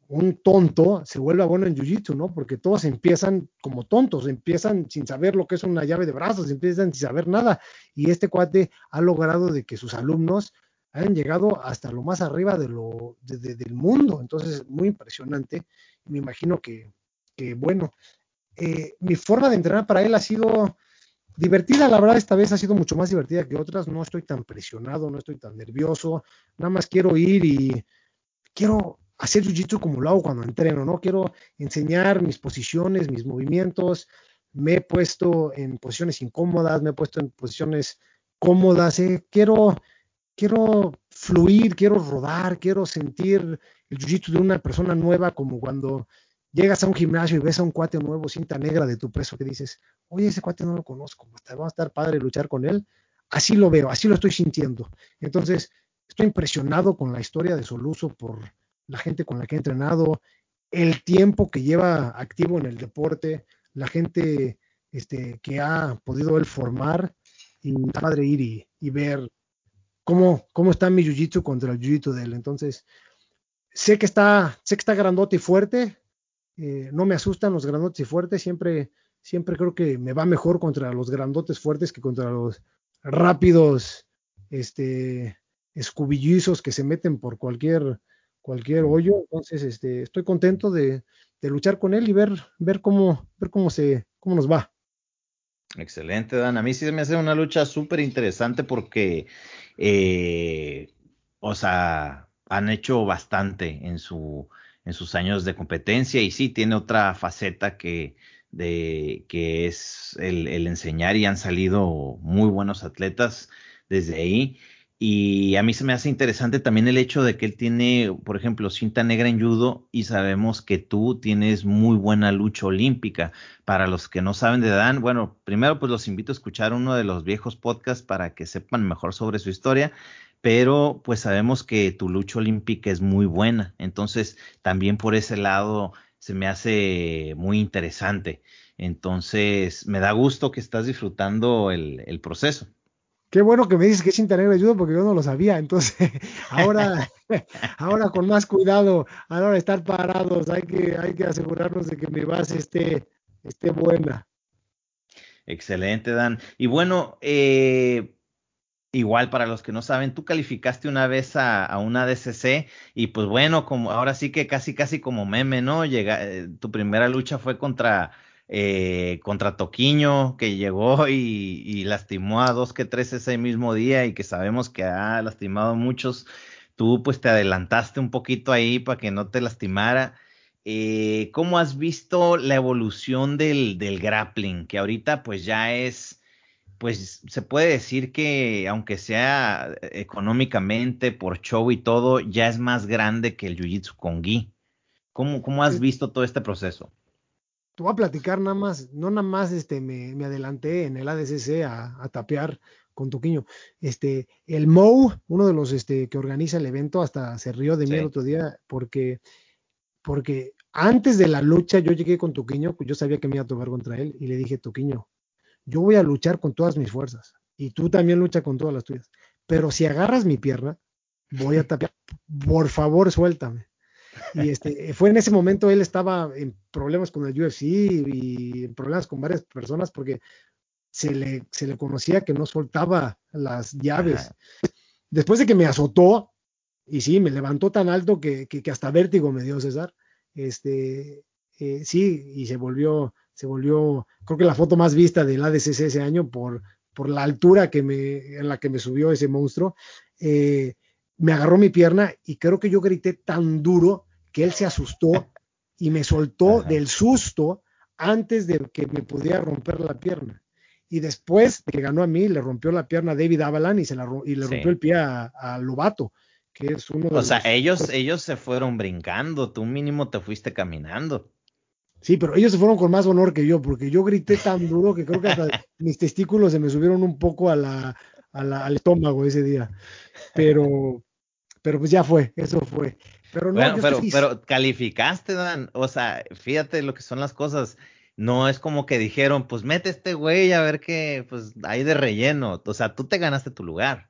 un tonto se vuelva bueno en jiu-jitsu, ¿no? Porque todos empiezan como tontos, empiezan sin saber lo que es una llave de brazos, empiezan sin saber nada. Y este cuate ha logrado de que sus alumnos hayan llegado hasta lo más arriba de lo, del mundo. Entonces, muy impresionante. Me imagino que, que bueno, eh, mi forma de entrenar para él ha sido divertida, la verdad, esta vez ha sido mucho más divertida que otras. No estoy tan presionado, no estoy tan nervioso. Nada más quiero ir y quiero hacer jiu-jitsu como lo hago cuando entreno, ¿no? Quiero enseñar mis posiciones, mis movimientos, me he puesto en posiciones incómodas, me he puesto en posiciones cómodas, ¿eh? quiero, quiero fluir, quiero rodar, quiero sentir el jiu-jitsu de una persona nueva, como cuando llegas a un gimnasio y ves a un cuate nuevo, cinta negra de tu peso, que dices, oye, ese cuate no lo conozco, va a estar padre luchar con él. Así lo veo, así lo estoy sintiendo. Entonces, estoy impresionado con la historia de Soluso por la gente con la que he entrenado, el tiempo que lleva activo en el deporte, la gente este, que ha podido él formar y padre ir y, ver cómo, cómo está mi jiu-jitsu contra el jiu-jitsu de él. Entonces, sé que está, sé que está grandote y fuerte, eh, no me asustan los grandotes y fuertes, siempre, siempre creo que me va mejor contra los grandotes fuertes que contra los rápidos, este, escubillizos que se meten por cualquier cualquier hoyo. Entonces, este, estoy contento de, luchar con él y ver, ver cómo, ver cómo se, cómo nos va. Excelente, Dan. A mí sí me hace una lucha súper interesante porque, eh, o sea, han hecho bastante en su, en sus años de competencia y sí tiene otra faceta que, de, que es el, el enseñar y han salido muy buenos atletas desde ahí. Y a mí se me hace interesante también el hecho de que él tiene, por ejemplo, cinta negra en judo y sabemos que tú tienes muy buena lucha olímpica. Para los que no saben de Dan, bueno, primero pues los invito a escuchar uno de los viejos podcasts para que sepan mejor sobre su historia, pero pues sabemos que tu lucha olímpica es muy buena. Entonces, también por ese lado se me hace muy interesante. Entonces, me da gusto que estás disfrutando el, el proceso. Qué bueno que me dices que es de judo porque yo no lo sabía. Entonces, ahora, ahora con más cuidado a estar parados, hay que, hay que asegurarnos de que mi base esté, esté buena. Excelente, Dan. Y bueno, eh, igual para los que no saben, tú calificaste una vez a, a, una DCC y pues bueno, como ahora sí que casi casi como meme, ¿no? Llega, eh, tu primera lucha fue contra eh, contra Toquiño, que llegó y, lastimó a dos que tres ese mismo día y que sabemos que ha lastimado a muchos. Tú pues te adelantaste un poquito ahí para que no te lastimara. Eh, ¿Cómo has visto la evolución del, del grappling? Que ahorita pues ya es, pues se puede decir que aunque sea económicamente por show y todo, ya es más grande que el Jiu-Jitsu con Gi. ¿Cómo, ¿Cómo has visto todo este proceso? Te voy a platicar nada más, no nada más este, me, me adelanté en el ADCC a, a, tapear con Toquiño. Este, el Mou, uno de los este, que organiza el evento, hasta se rió de mí el otro día porque, porque antes de la lucha yo llegué con Toquiño, yo sabía que me iba a tocar contra él y le dije, Toquiño, yo voy a luchar con todas mis fuerzas y tú también lucha con todas las tuyas. Pero si agarras mi pierna, voy a tapear. Por favor, suéltame. Y este, fue en ese momento, él estaba en problemas con el UFC y en problemas con varias personas porque se le, se le conocía que no soltaba las llaves. Después de que me azotó, y sí, me levantó tan alto que, que, hasta vértigo me dio César, este, eh, sí, y se volvió, se volvió, creo que la foto más vista del ADCC ese año por, por la altura que me, en la que me subió ese monstruo. Eh, me agarró mi pierna y creo que yo grité tan duro que él se asustó y me soltó del susto antes de que me pudiera romper la pierna. Y después de que ganó a mí, le rompió la pierna a David Avalan y, se la, y le rompió el pie a, Lobato, que es uno de O sea, ellos, ellos se fueron brincando, tú mínimo te fuiste caminando. Sí, pero ellos se fueron con más honor que yo, porque yo grité tan duro que creo que hasta mis testículos se me subieron un poco a la, al estómago ese día. Pero, pero pues ya fue, eso fue. Pero no, pero, pero calificaste, Dan. O sea, fíjate lo que son las cosas. No es como que dijeron, pues mete este güey a ver qué, pues hay de relleno. O sea, tú te ganaste tu lugar.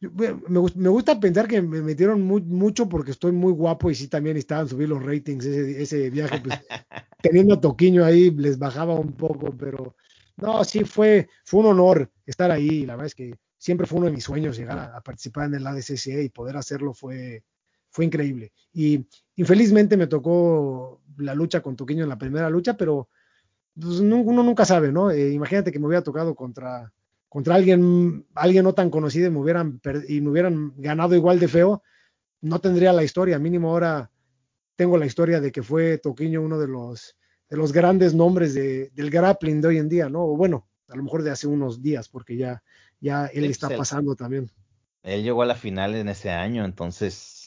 Me, me gusta pensar que me metieron mucho porque estoy muy guapo y sí también estaban subir los ratings ese, ese viaje. Pues, teniendo a Toquiño ahí les bajaba un poco, pero no, sí fue, fue un honor estar ahí. La verdad es que siempre fue uno de mis sueños llegar a, participar en el ADCC y poder hacerlo fue, fue increíble. Y infelizmente me tocó la lucha con Toquiño en la primera lucha, pero pues, uno nunca sabe, ¿no? Eh, imagínate que me hubiera tocado contra, contra alguien, alguien no tan conocido y me, hubieran, y me hubieran ganado igual de feo, no tendría la historia. Mínimo ahora tengo la historia de que fue Toquiño uno de los, de los grandes nombres de, del grappling de hoy en día, ¿no? O bueno, a lo mejor de hace unos días, porque ya, ya él está pasando también. Él llegó a la final en ese año, entonces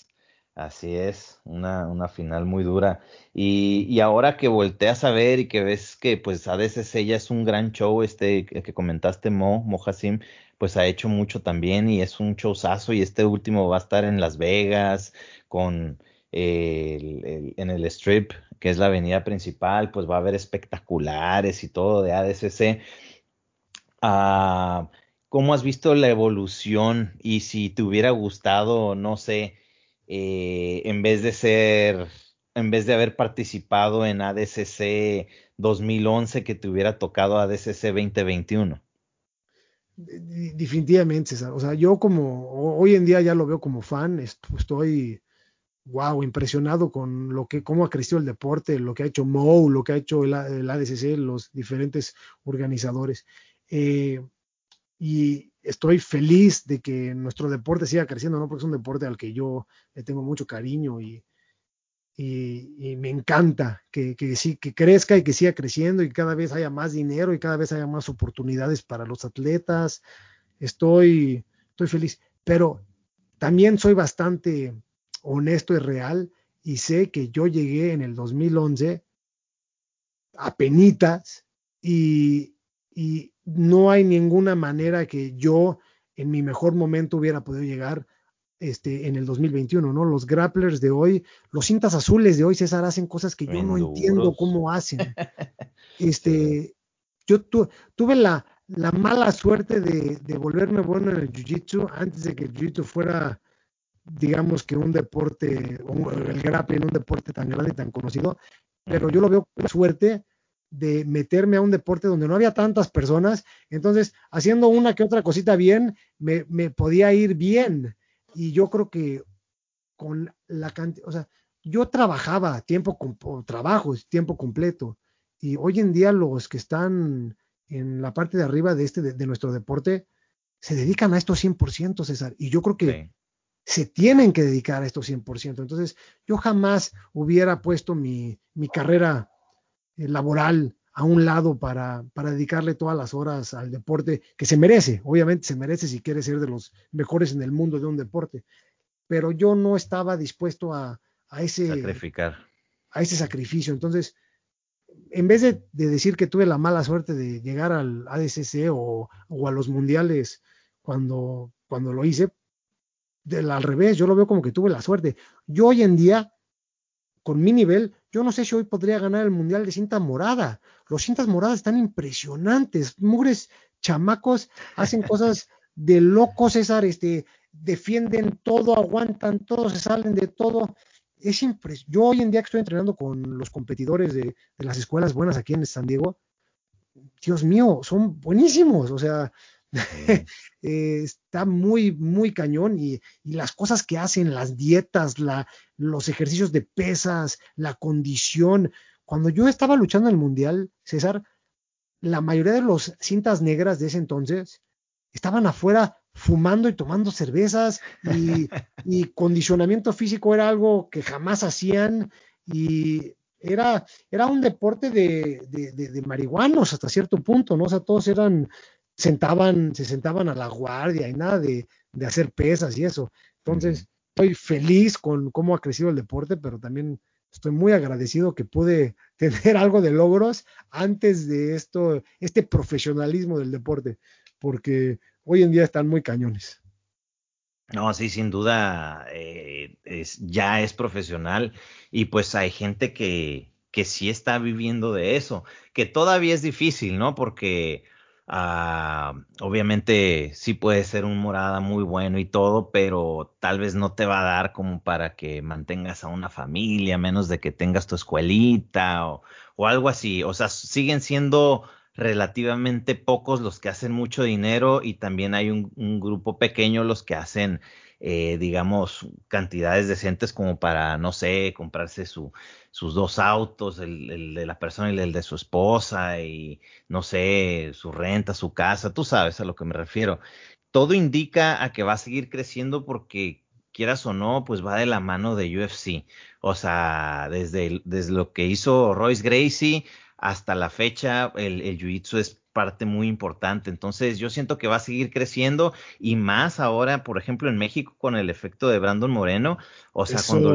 Así es, una, una final muy dura. Y, y, ahora que volteas a ver y que ves que pues ADCC ya es un gran show, este que comentaste Mo, Mo Hassim, pues ha hecho mucho también y es un showzazo y este último va a estar en Las Vegas con el, en el strip, que es la avenida principal, pues va a haber espectaculares y todo de ADCC. Ah, ¿Cómo has visto la evolución y si te hubiera gustado, no sé, eh, en vez de ser, en vez de haber participado en ADCC 2011, que te hubiera tocado ADCC 2021? Definitivamente, César. O sea, yo como hoy en día ya lo veo como fan, estoy wow, impresionado con lo que, cómo ha crecido el deporte, lo que ha hecho Mo, lo que ha hecho el, ADCC, los diferentes organizadores. Eh, y estoy feliz de que nuestro deporte siga creciendo, ¿no? Porque es un deporte al que yo le tengo mucho cariño y, y, me encanta que, que, sí, que crezca y que siga creciendo y cada vez haya más dinero y cada vez haya más oportunidades para los atletas. Estoy, estoy feliz. pero también soy bastante honesto y real y sé que yo llegué en el 2011 a penitas y, y no hay ninguna manera que yo en mi mejor momento hubiera podido llegar este, en el 2021, ¿no? Los grapplers de hoy, los cintas azules de hoy, César, hacen cosas que yo no entiendo cómo hacen. Este, yo tuve la, la, mala suerte de, de, volverme bueno en el jiu-jitsu antes de que el jiu-jitsu fuera, digamos que un deporte, el grappling, un deporte tan grande y tan conocido, pero yo lo veo con suerte de meterme a un deporte donde no había tantas personas, entonces haciendo una que otra cosita bien, me, me podía ir bien. Y yo creo que con la cantidad, o sea, yo trabajaba tiempo, trabajo, tiempo completo, y hoy en día los que están en la parte de arriba de este, de, nuestro deporte, se dedican a esto 100%, César, y yo creo que se tienen que dedicar a esto 100%. Entonces, yo jamás hubiera puesto mi, mi carrera laboral a un lado para, para, dedicarle todas las horas al deporte que se merece. Obviamente se merece si quiere ser de los mejores en el mundo de un deporte. Pero yo no estaba dispuesto a, a ese sacrificar. A ese sacrificio. Entonces, en vez de, decir que tuve la mala suerte de llegar al ADCC o, o a los mundiales cuando, cuando lo hice, del, al revés, yo lo veo como que tuve la suerte. Yo hoy en día con mi nivel, yo no sé si hoy podría ganar el mundial de cinta morada. Los cintas moradas están impresionantes. Mugres chamacos hacen cosas de locos, César, este, defienden todo, aguantan todo, se salen de todo. Es impresionante. Yo hoy en día que estoy entrenando con los competidores de, de las escuelas buenas aquí en San Diego, Dios mío, son buenísimos. O sea, Eh, está muy, muy cañón y, las cosas que hacen, las dietas, la, los ejercicios de pesas, la condición. Cuando yo estaba luchando en el Mundial, César, la mayoría de los cintas negras de ese entonces estaban afuera fumando y tomando cervezas y, condicionamiento físico era algo que jamás hacían y era, era un deporte de, de, de, marihuanos hasta cierto punto, ¿no? O sea, todos eran sentaban, se sentaban a la guardia y nada de, hacer pesas y eso. Entonces, estoy feliz con cómo ha crecido el deporte, pero también estoy muy agradecido que pude tener algo de logros antes de esto, este profesionalismo del deporte, porque hoy en día están muy cañones. No, sí, sin duda eh, es, ya es profesional y pues hay gente que, que sí está viviendo de eso, que todavía es difícil, ¿no? Porque Ah, obviamente sí puede ser un morada muy bueno y todo, pero tal vez no te va a dar como para que mantengas a una familia, menos de que tengas tu escuelita o, o algo así. O sea, siguen siendo relativamente pocos los que hacen mucho dinero y también hay un, un grupo pequeño los que hacen eh, digamos, cantidades decentes como para, no sé, comprarse su, sus dos autos, el, de la persona y el de su esposa, y no sé, su renta, su casa, tú sabes a lo que me refiero. Todo indica a que va a seguir creciendo porque quieras o no, pues va de la mano de UFC. O sea, desde, desde lo que hizo Royce Gracie hasta la fecha, el, el jiu-jitsu es parte muy importante. Entonces yo siento que va a seguir creciendo y más ahora, por ejemplo, en México con el efecto de Brandon Moreno. O sea, cuando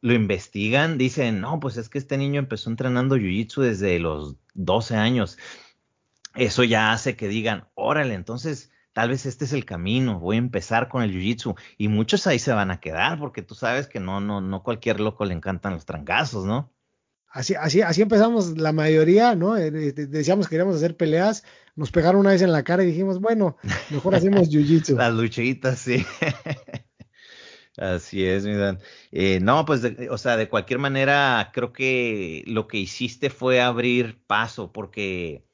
lo, investigan, dicen, no, pues es que este niño empezó entrenando Jiu-Jitsu desde los 12 años. Eso ya hace que digan, órale, entonces tal vez este es el camino, voy a empezar con el Jiu-Jitsu. Y muchos ahí se van a quedar porque tú sabes que no, no, no cualquier loco le encantan los trancazos, ¿no? Así, así, así empezamos la mayoría, ¿no? Eh, decíamos que queríamos hacer peleas, nos pegaron una vez en la cara y dijimos, bueno, mejor hacemos jiu-jitsu. Las luchitas, sí. Así es, mi Dan. Eh, no, pues, o sea, de cualquier manera, creo que lo que hiciste fue abrir paso, porque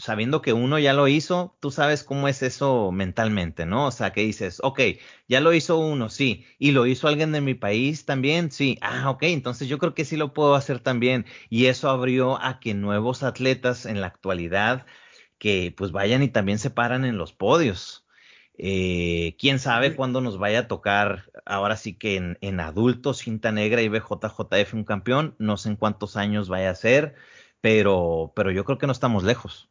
sabiendo que uno ya lo hizo, tú sabes cómo es eso mentalmente, ¿no? O sea, que dices, ok, ya lo hizo uno, sí, y lo hizo alguien de mi país también, sí, ah, ok, entonces yo creo que sí lo puedo hacer también. Y eso abrió a que nuevos atletas en la actualidad que pues vayan y también se paran en los podios. Eh, quién sabe cuándo nos vaya a tocar, ahora sí que en, en adultos, cinta negra y BJJF un campeón, no sé en cuántos años vaya a ser, pero, pero yo creo que no estamos lejos.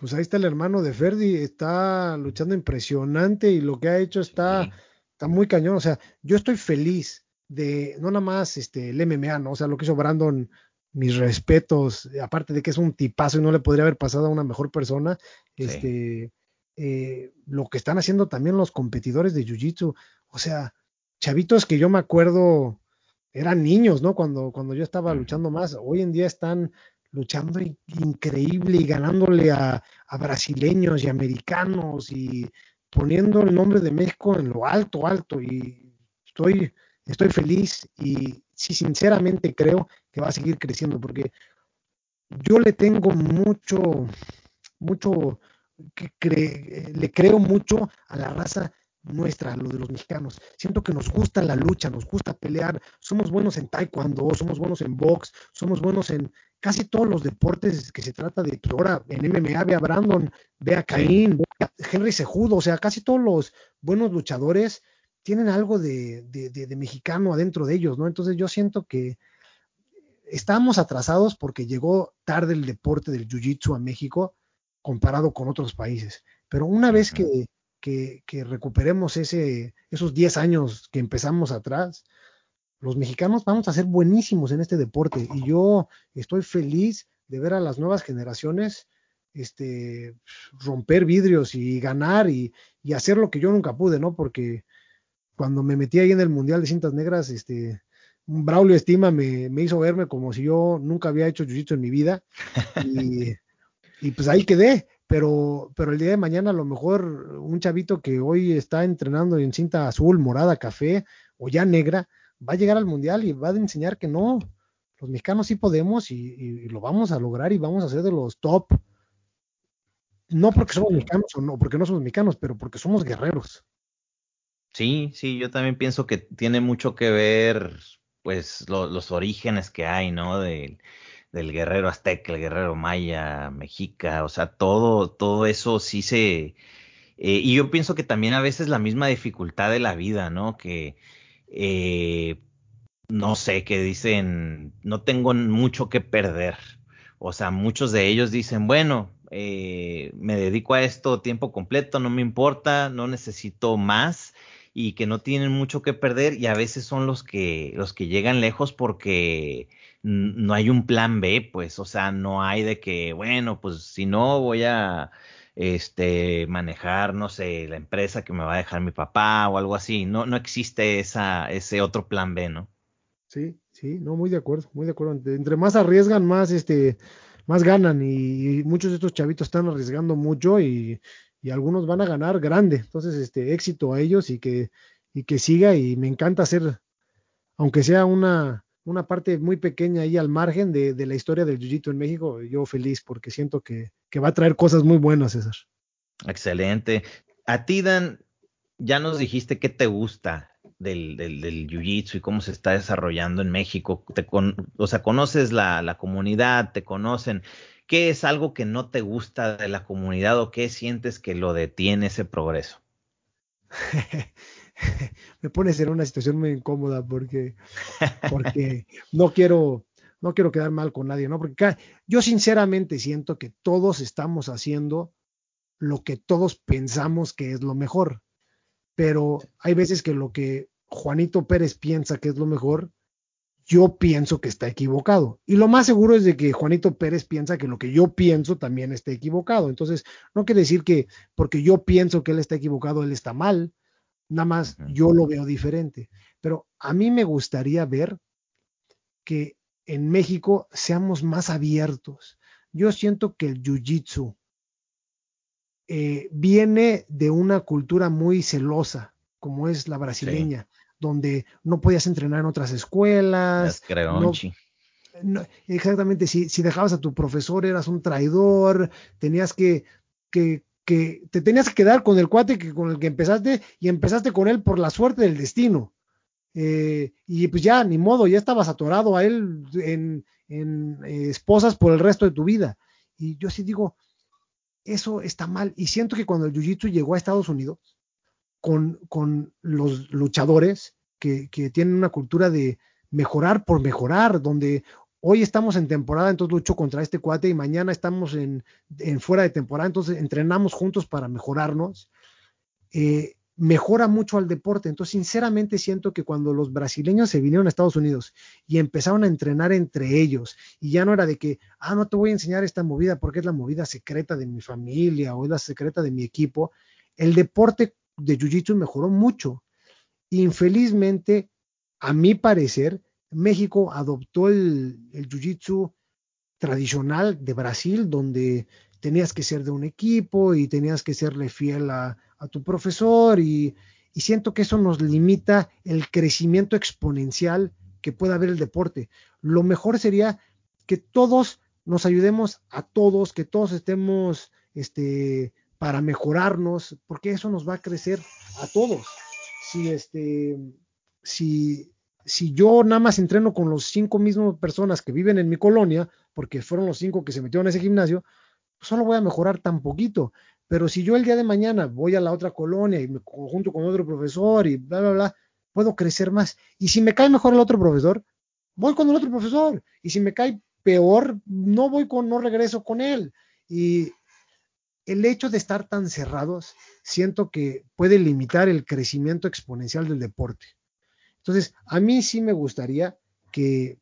Pues ahí está el hermano de Ferdi, está luchando impresionante y lo que ha hecho está, está muy cañón. O sea, yo estoy feliz de, no nada más este, el MMA, ¿no? O sea, lo que hizo Brandon, mis respetos, aparte de que es un tipazo y no le podría haber pasado a una mejor persona, este, eh, lo que están haciendo también los competidores de Jiu-Jitsu, o sea, chavitos que yo me acuerdo eran niños, ¿no? Cuando, cuando yo estaba luchando más, hoy en día están luchando increíble y ganándole a, brasileños y americanos y poniendo el nombre de México en lo alto, alto. Y estoy, estoy feliz y sí, sinceramente creo que va a seguir creciendo porque yo le tengo mucho, mucho, que le creo mucho a la raza nuestra, lo de los mexicanos. Siento que nos gusta la lucha, nos gusta pelear, somos buenos en taekwondo, somos buenos en box, somos buenos en casi todos los deportes que se trata de, pues, ahora en MMA ve a Brandon, ve a Caín, ve a Henry Sejudo, o sea, casi todos los buenos luchadores tienen algo de, de, de, mexicano adentro de ellos, ¿no? Entonces yo siento que estamos atrasados porque llegó tarde el deporte del jiu-jitsu a México comparado con otros países. Pero una vez que que, recuperemos ese, esos 10 años que empezamos atrás, los mexicanos vamos a ser buenísimos en este deporte. Y yo estoy feliz de ver a las nuevas generaciones este, romper vidrios y ganar y, hacer lo que yo nunca pude, ¿no? Porque cuando me metí ahí en el Mundial de Cintas Negras, este, Braulio Estima me, me hizo verme como si yo nunca había hecho jiu en mi vida. Y, y pues ahí quedé pero, pero el día de mañana a lo mejor un chavito que hoy está entrenando en cinta azul, morada, café o ya negra, va a llegar al mundial y va a enseñar que no, los mexicanos sí podemos y, lo vamos a lograr y vamos a ser de los top. No porque somos mexicanos o no, porque no somos mexicanos, pero porque somos guerreros. Sí, sí, yo también pienso que tiene mucho que ver, pues, los orígenes que hay, ¿no? De, del guerrero azteca, el guerrero maya, mexica, o sea, todo, todo eso sí se... Eh, y yo pienso que también a veces la misma dificultad de la vida, ¿no? Que, eh, no sé, que dicen, no tengo mucho que perder. O sea, muchos de ellos dicen, bueno, eh, me dedico a esto tiempo completo, no me importa, no necesito más y que no tienen mucho que perder y a veces son los que los que llegan lejos porque no hay un plan B, pues, o sea, no hay de que, bueno, pues si no voy a este manejar, no sé, la empresa que me va a dejar mi papá o algo así, no no existe esa ese otro plan B, ¿no? Sí, sí, no muy de acuerdo, muy de acuerdo. Entre más arriesgan, más este más ganan y, muchos de estos chavitos están arriesgando mucho y, y algunos van a ganar grande. Entonces, este éxito a ellos y que y que siga y me encanta hacer aunque sea una una parte muy pequeña ahí al margen de, la historia del jiu en México, yo feliz porque siento que, va a traer cosas muy buenas, César. Excelente. A ti, Dan, ya nos dijiste qué te gusta del, del, del jiu-jitsu y cómo se está desarrollando en México. Te o sea, conoces la, la, comunidad, te conocen. ¿Qué es algo que no te gusta de la comunidad o qué sientes que lo detiene ese progreso? me pones en una situación muy incómoda porque, porque no quiero, no quiero quedar mal con nadie, ¿no? Porque yo sinceramente siento que todos estamos haciendo lo que todos pensamos que es lo mejor, pero hay veces que lo que Juanito Pérez piensa que es lo mejor, yo pienso que está equivocado. Y lo más seguro es de que Juanito Pérez piensa que lo que yo pienso también está equivocado. Entonces, no quiere decir que porque yo pienso que él está equivocado, él está mal. Nada más yo lo veo diferente. Pero a mí me gustaría ver que en México seamos más abiertos. Yo siento que el Jiu-Jitsu eh, viene de una cultura muy celosa, como es la brasileña, donde no podías entrenar en otras escuelas. No, exactamente, si, si, dejabas a tu profesor eras un traidor, tenías que, que que te tenías que quedar con el cuate que, con el que empezaste y empezaste con él por la suerte del destino. Eh, y pues ya, ni modo, ya estabas atorado a él en, eh, esposas por el resto de tu vida. Y yo sí digo, eso está mal. Y siento que cuando el Jiu-Jitsu llegó a Estados Unidos, con, con los luchadores que, que, tienen una cultura de mejorar por mejorar, donde hoy estamos en temporada, entonces lucho contra este cuate y mañana estamos en, fuera de temporada, entonces entrenamos juntos para mejorarnos. Eh, mejora mucho al deporte. Entonces, sinceramente siento que cuando los brasileños se vinieron a Estados Unidos y empezaron a entrenar entre ellos, y ya no era de que, ah, no te voy a enseñar esta movida porque es la movida secreta de mi familia o es la secreta de mi equipo, el deporte de Jiu-Jitsu mejoró mucho. Infelizmente, a mi parecer, México adoptó el, Jiu-Jitsu tradicional de Brasil, donde tenías que ser de un equipo y tenías que serle fiel a, a tu profesor y, siento que eso nos limita el crecimiento exponencial que pueda haber el deporte. Lo mejor sería que todos nos ayudemos a todos, que todos estemos este, para mejorarnos, porque eso nos va a crecer a todos. Si, este, si, si yo nada más entreno con los cinco mismos personas que viven en mi colonia, porque fueron los cinco que se metieron a ese gimnasio, pues solo voy a mejorar tan poquito. Pero si yo el día de mañana voy a la otra colonia y me junto con otro profesor y bla, bla, bla, puedo crecer más. Y si me cae mejor el otro profesor, voy con el otro profesor. Y si me cae peor, no voy con, no regreso con él. Y el hecho de estar tan cerrados, siento que puede limitar el crecimiento exponencial del deporte. Entonces, a mí sí me gustaría que,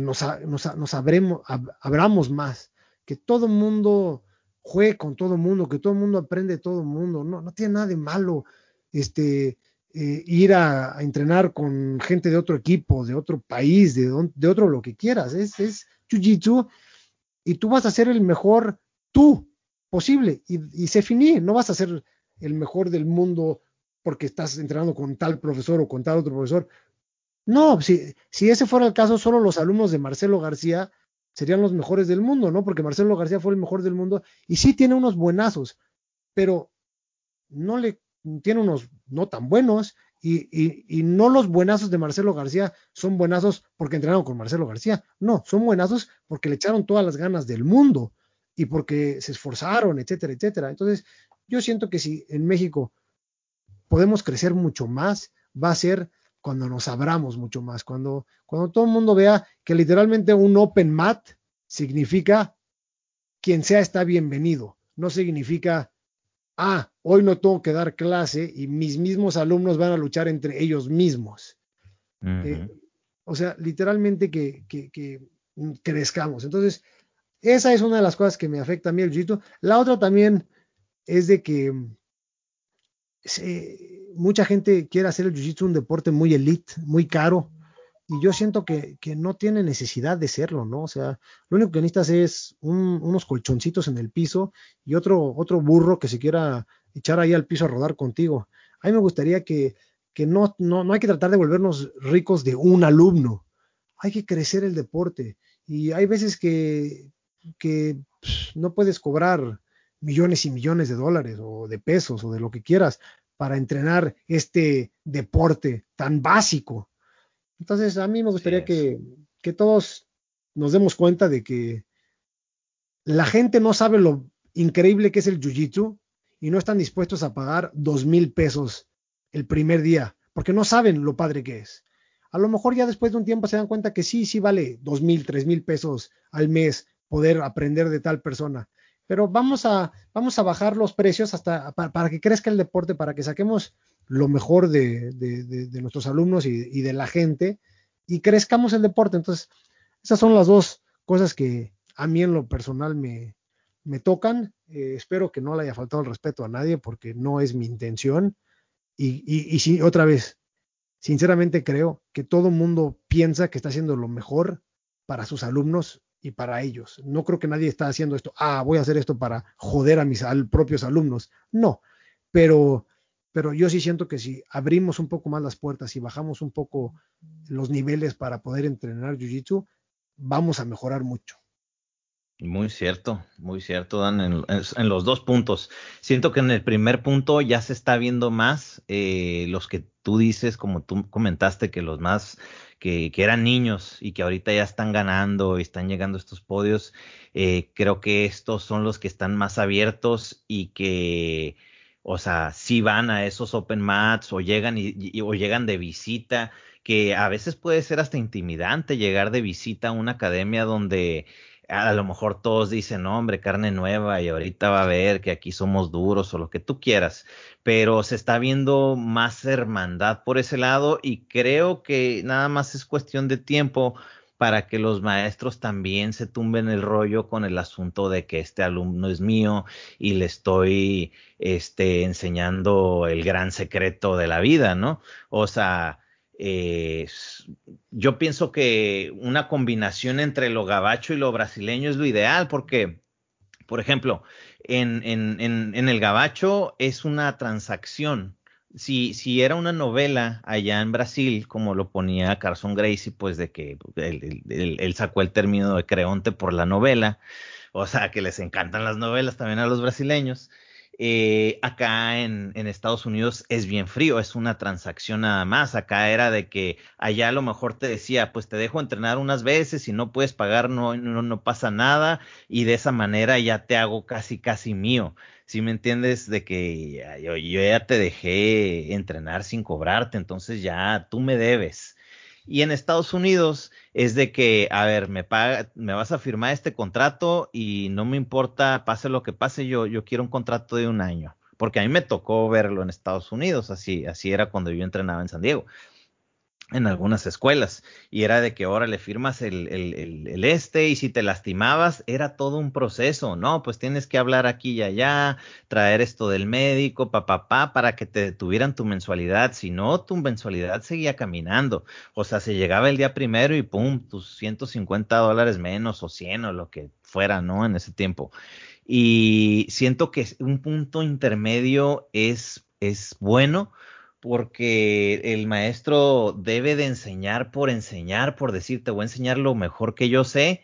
nos, nos, abramos más, que todo mundo juegue con todo mundo, que todo mundo aprende de todo mundo, no, no tiene nada de malo este, eh, ir a, entrenar con gente de otro equipo, de otro país, de, de otro lo que quieras, es, es jiu-jitsu y tú vas a ser el mejor tú posible y, y se finí, no vas a ser el mejor del mundo porque estás entrenando con tal profesor o con tal otro profesor. No, si, si ese fuera el caso, solo los alumnos de Marcelo García serían los mejores del mundo, ¿no? Porque Marcelo García fue el mejor del mundo y sí tiene unos buenazos, pero no le tiene unos no tan buenos y, y, no los buenazos de Marcelo García son buenazos porque entrenaron con Marcelo García, no, son buenazos porque le echaron todas las ganas del mundo y porque se esforzaron, etcétera, etcétera. Entonces, yo siento que si en México podemos crecer mucho más, va a ser cuando nos abramos mucho más, cuando, cuando todo el mundo vea que literalmente un open mat significa quien sea está bienvenido, no significa, ah, hoy no tengo que dar clase y mis mismos alumnos van a luchar entre ellos mismos. Eh, o sea, literalmente que, que, crezcamos. Entonces, esa es una de las cosas que me afecta a mí el jiu La otra también es de que mucha gente quiere hacer el jiu-jitsu un deporte muy elite, muy caro, y yo siento que, no tiene necesidad de serlo, ¿no? O sea, lo único que necesitas es unos colchoncitos en el piso y otro, otro burro que se quiera echar ahí al piso a rodar contigo. A mí me gustaría que, no, no, no hay que tratar de volvernos ricos de un alumno, hay que crecer el deporte. Y hay veces que, que no puedes cobrar millones y millones de dólares o de pesos o de lo que quieras para entrenar este deporte tan básico. Entonces, a mí me gustaría que, que, todos nos demos cuenta de que la gente no sabe lo increíble que es el jiu-jitsu y no están dispuestos a pagar dos mil pesos el primer día, porque no saben lo padre que es. A lo mejor ya después de un tiempo se dan cuenta que sí, sí vale dos mil, tres mil pesos al mes poder aprender de tal persona pero vamos a, vamos a bajar los precios hasta para, que crezca el deporte, para que saquemos lo mejor de, nuestros alumnos y, de la gente y crezcamos el deporte. Entonces, esas son las dos cosas que a mí en lo personal me, me tocan. Eh, espero que no le haya faltado el respeto a nadie porque no es mi intención. Y, y, y sí, otra vez, sinceramente creo que todo mundo piensa que está haciendo lo mejor para sus alumnos y para ellos. No creo que nadie está haciendo esto, ah, voy a hacer esto para joder a mis propios alumnos. No, pero, pero yo sí siento que si abrimos un poco más las puertas y bajamos un poco los niveles para poder entrenar Jiu-Jitsu, vamos a mejorar mucho. Muy cierto, muy cierto, Dan, en, los dos puntos. Siento que en el primer punto ya se está viendo más eh, los que tú dices, como tú comentaste, que los más que, eran niños y que ahorita ya están ganando y están llegando a estos podios, eh, creo que estos son los que están más abiertos y que, o sea, sí van a esos open mats o llegan y, o llegan de visita que a veces puede ser hasta intimidante llegar de visita a una academia donde a lo mejor todos dicen, no, hombre, carne nueva y ahorita va a ver que aquí somos duros o lo que tú quieras, pero se está viendo más hermandad por ese lado y creo que nada más es cuestión de tiempo para que los maestros también se tumben el rollo con el asunto de que este alumno es mío y le estoy este, enseñando el gran secreto de la vida, ¿no? O sea, eh, yo pienso que una combinación entre lo gabacho y lo brasileño es lo ideal, porque, por ejemplo, en, en, en, el gabacho es una transacción. Si, si, era una novela allá en Brasil, como lo ponía Carson Gracie, pues de que él sacó el término de creonte por la novela, o sea, que les encantan las novelas también a los brasileños. Eh, acá en, Estados Unidos es bien frío, es una transacción nada más. Acá era de que allá a lo mejor te decía, pues te dejo entrenar unas veces y no puedes pagar, no, no, no pasa nada y de esa manera ya te hago casi, casi mío. Si me entiendes de que yo ya te dejé entrenar sin cobrarte, entonces ya tú me debes. Y en Estados Unidos es de que, a ver, me paga, me vas a firmar este contrato y no me importa, pase lo que pase, yo, yo quiero un contrato de un año. Porque a mí me tocó verlo en Estados Unidos, así, así era cuando yo entrenaba en San Diego en algunas escuelas y era de que ahora le firmas el, el, el, este y si te lastimabas era todo un proceso, ¿no? Pues tienes que hablar aquí y allá, traer esto del médico, papá, pa, para que te detuvieran tu mensualidad, si no, tu mensualidad seguía caminando, o sea, se llegaba el día primero y pum, tus 150 dólares menos o 100 o lo que fuera, ¿no? En ese tiempo. Y siento que un punto intermedio es, es bueno porque el maestro debe de enseñar por enseñar, por decir, te voy a enseñar lo mejor que yo sé.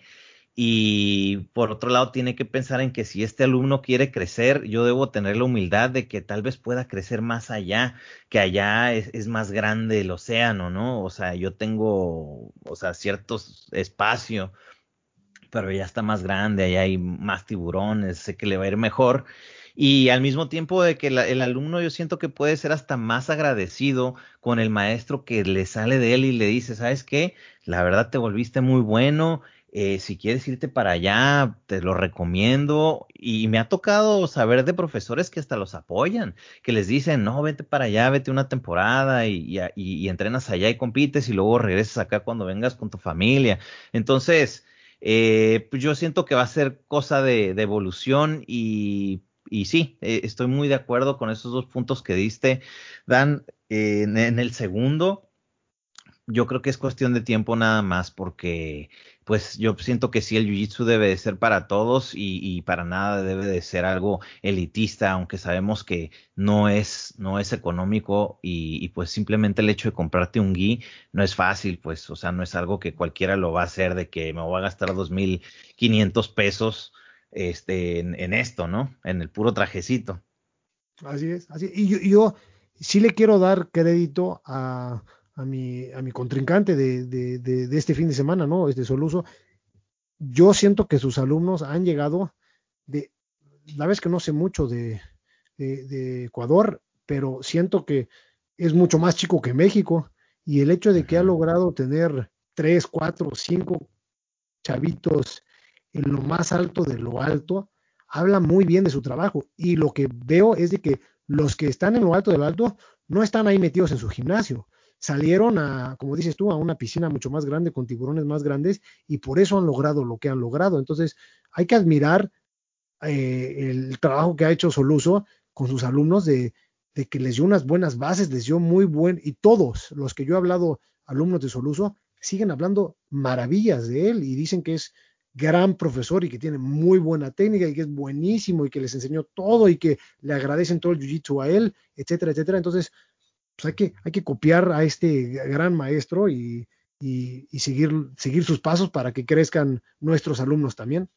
Y por otro lado, tiene que pensar en que si este alumno quiere crecer, yo debo tener la humildad de que tal vez pueda crecer más allá, que allá es, más grande el océano, ¿no? O sea, yo tengo, o sea, cierto espacio, pero ya está más grande, allá hay más tiburones, sé que le va a ir mejor y al mismo tiempo de que el alumno yo siento que puede ser hasta más agradecido con el maestro que le sale de él y le dice, ¿sabes qué? La verdad te volviste muy bueno, eh, si quieres irte para allá, te lo recomiendo. Y me ha tocado saber de profesores que hasta los apoyan, que les dicen, no, vete para allá, vete una temporada y, y, entrenas allá y compites y luego regresas acá cuando vengas con tu familia. Entonces, eh, pues yo siento que va a ser cosa de, de evolución y y sí, eh, estoy muy de acuerdo con esos dos puntos que diste, Dan. en, el segundo, yo creo que es cuestión de tiempo nada más, porque pues yo siento que sí, el Jiu-Jitsu debe de ser para todos y, para nada debe de ser algo elitista, aunque sabemos que no es, no es económico y, y, pues simplemente el hecho de comprarte un gi no es fácil, pues, o sea, no es algo que cualquiera lo va a hacer de que me voy a gastar 2.500 pesos este, en, esto, ¿no? En el puro trajecito. Así es, así Y yo, sí le quiero dar crédito a, a, mi, a mi contrincante de, de, de, este fin de semana, ¿no? Este Soluso. Yo siento que sus alumnos han llegado de, la vez que no sé mucho de, de, Ecuador, pero siento que es mucho más chico que México y el hecho de que ha logrado tener tres, cuatro, cinco chavitos en lo más alto de lo alto, habla muy bien de su trabajo. Y lo que veo es de que los que están en lo alto de lo alto no están ahí metidos en su gimnasio. Salieron a, como dices tú, a una piscina mucho más grande, con tiburones más grandes, y por eso han logrado lo que han logrado. Entonces, hay que admirar eh, el trabajo que ha hecho Soluso con sus alumnos de, de que les dio unas buenas bases, les dio muy buen, y todos los que yo he hablado, alumnos de Soluso, siguen hablando maravillas de él y dicen que es gran profesor y que tiene muy buena técnica y que es buenísimo y que les enseñó todo y que le agradecen todo el jiu-jitsu a él, etcétera, etcétera. Entonces, pues hay que, hay que copiar a este gran maestro y, y, seguir, seguir sus pasos para que crezcan nuestros alumnos también.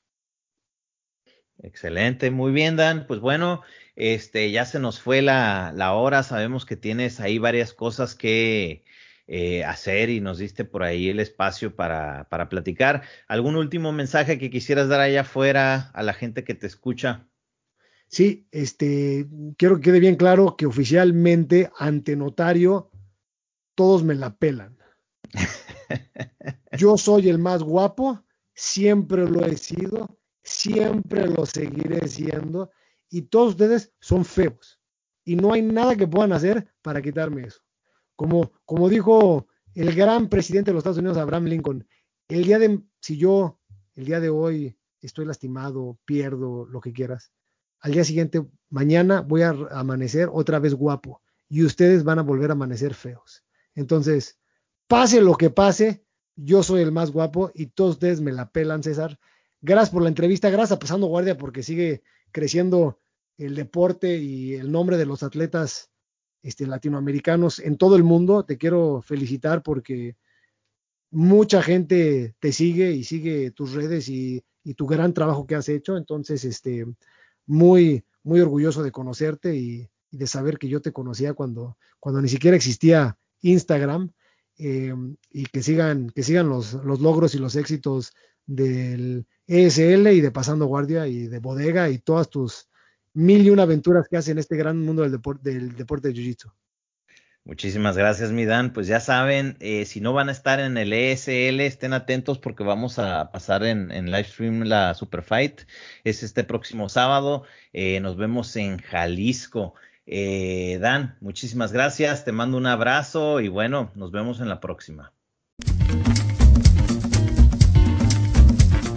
Excelente, muy bien, Dan. Pues bueno, este ya se nos fue la, la hora. Sabemos que tienes ahí varias cosas que, eh, hacer y nos diste por ahí el espacio para, para platicar. ¿Algún último mensaje que quisieras dar allá afuera a la gente que te escucha? Sí, este, quiero que quede bien claro que oficialmente ante notario todos me la pelan. Yo soy el más guapo, siempre lo he sido, siempre lo seguiré siendo y todos ustedes son feos y no hay nada que puedan hacer para quitarme eso. Como, como dijo el gran presidente de los Estados Unidos, Abraham Lincoln, el día de, si yo, el día de hoy estoy lastimado, pierdo, lo que quieras, al día siguiente, mañana voy a amanecer otra vez guapo y ustedes van a volver a amanecer feos. Entonces, pase lo que pase, yo soy el más guapo y todos ustedes me la pelan, César. Gracias por la entrevista, gracias a Pasando Guardia porque sigue creciendo el deporte y el nombre de los atletas este, latinoamericanos en todo el mundo. Te quiero felicitar porque mucha gente te sigue y sigue tus redes y, tu gran trabajo que has hecho. Entonces, este, muy, muy orgulloso de conocerte y, de saber que yo te conocía cuando, cuando ni siquiera existía Instagram. Eh, y que sigan, que sigan los, los logros y los éxitos del ESL y de Pasando Guardia y de Bodega y todas tus mil y una aventuras que hacen este gran mundo del, deporte del deporte de Jiu-Jitsu. Muchísimas gracias, mi Dan. Pues ya saben, eh, si no van a estar en el ESL, estén atentos porque vamos a pasar en, en live stream la Super Fight. Es este próximo sábado. Eh, nos vemos en Jalisco. Eh, Dan, muchísimas gracias. Te mando un abrazo y bueno, nos vemos en la próxima.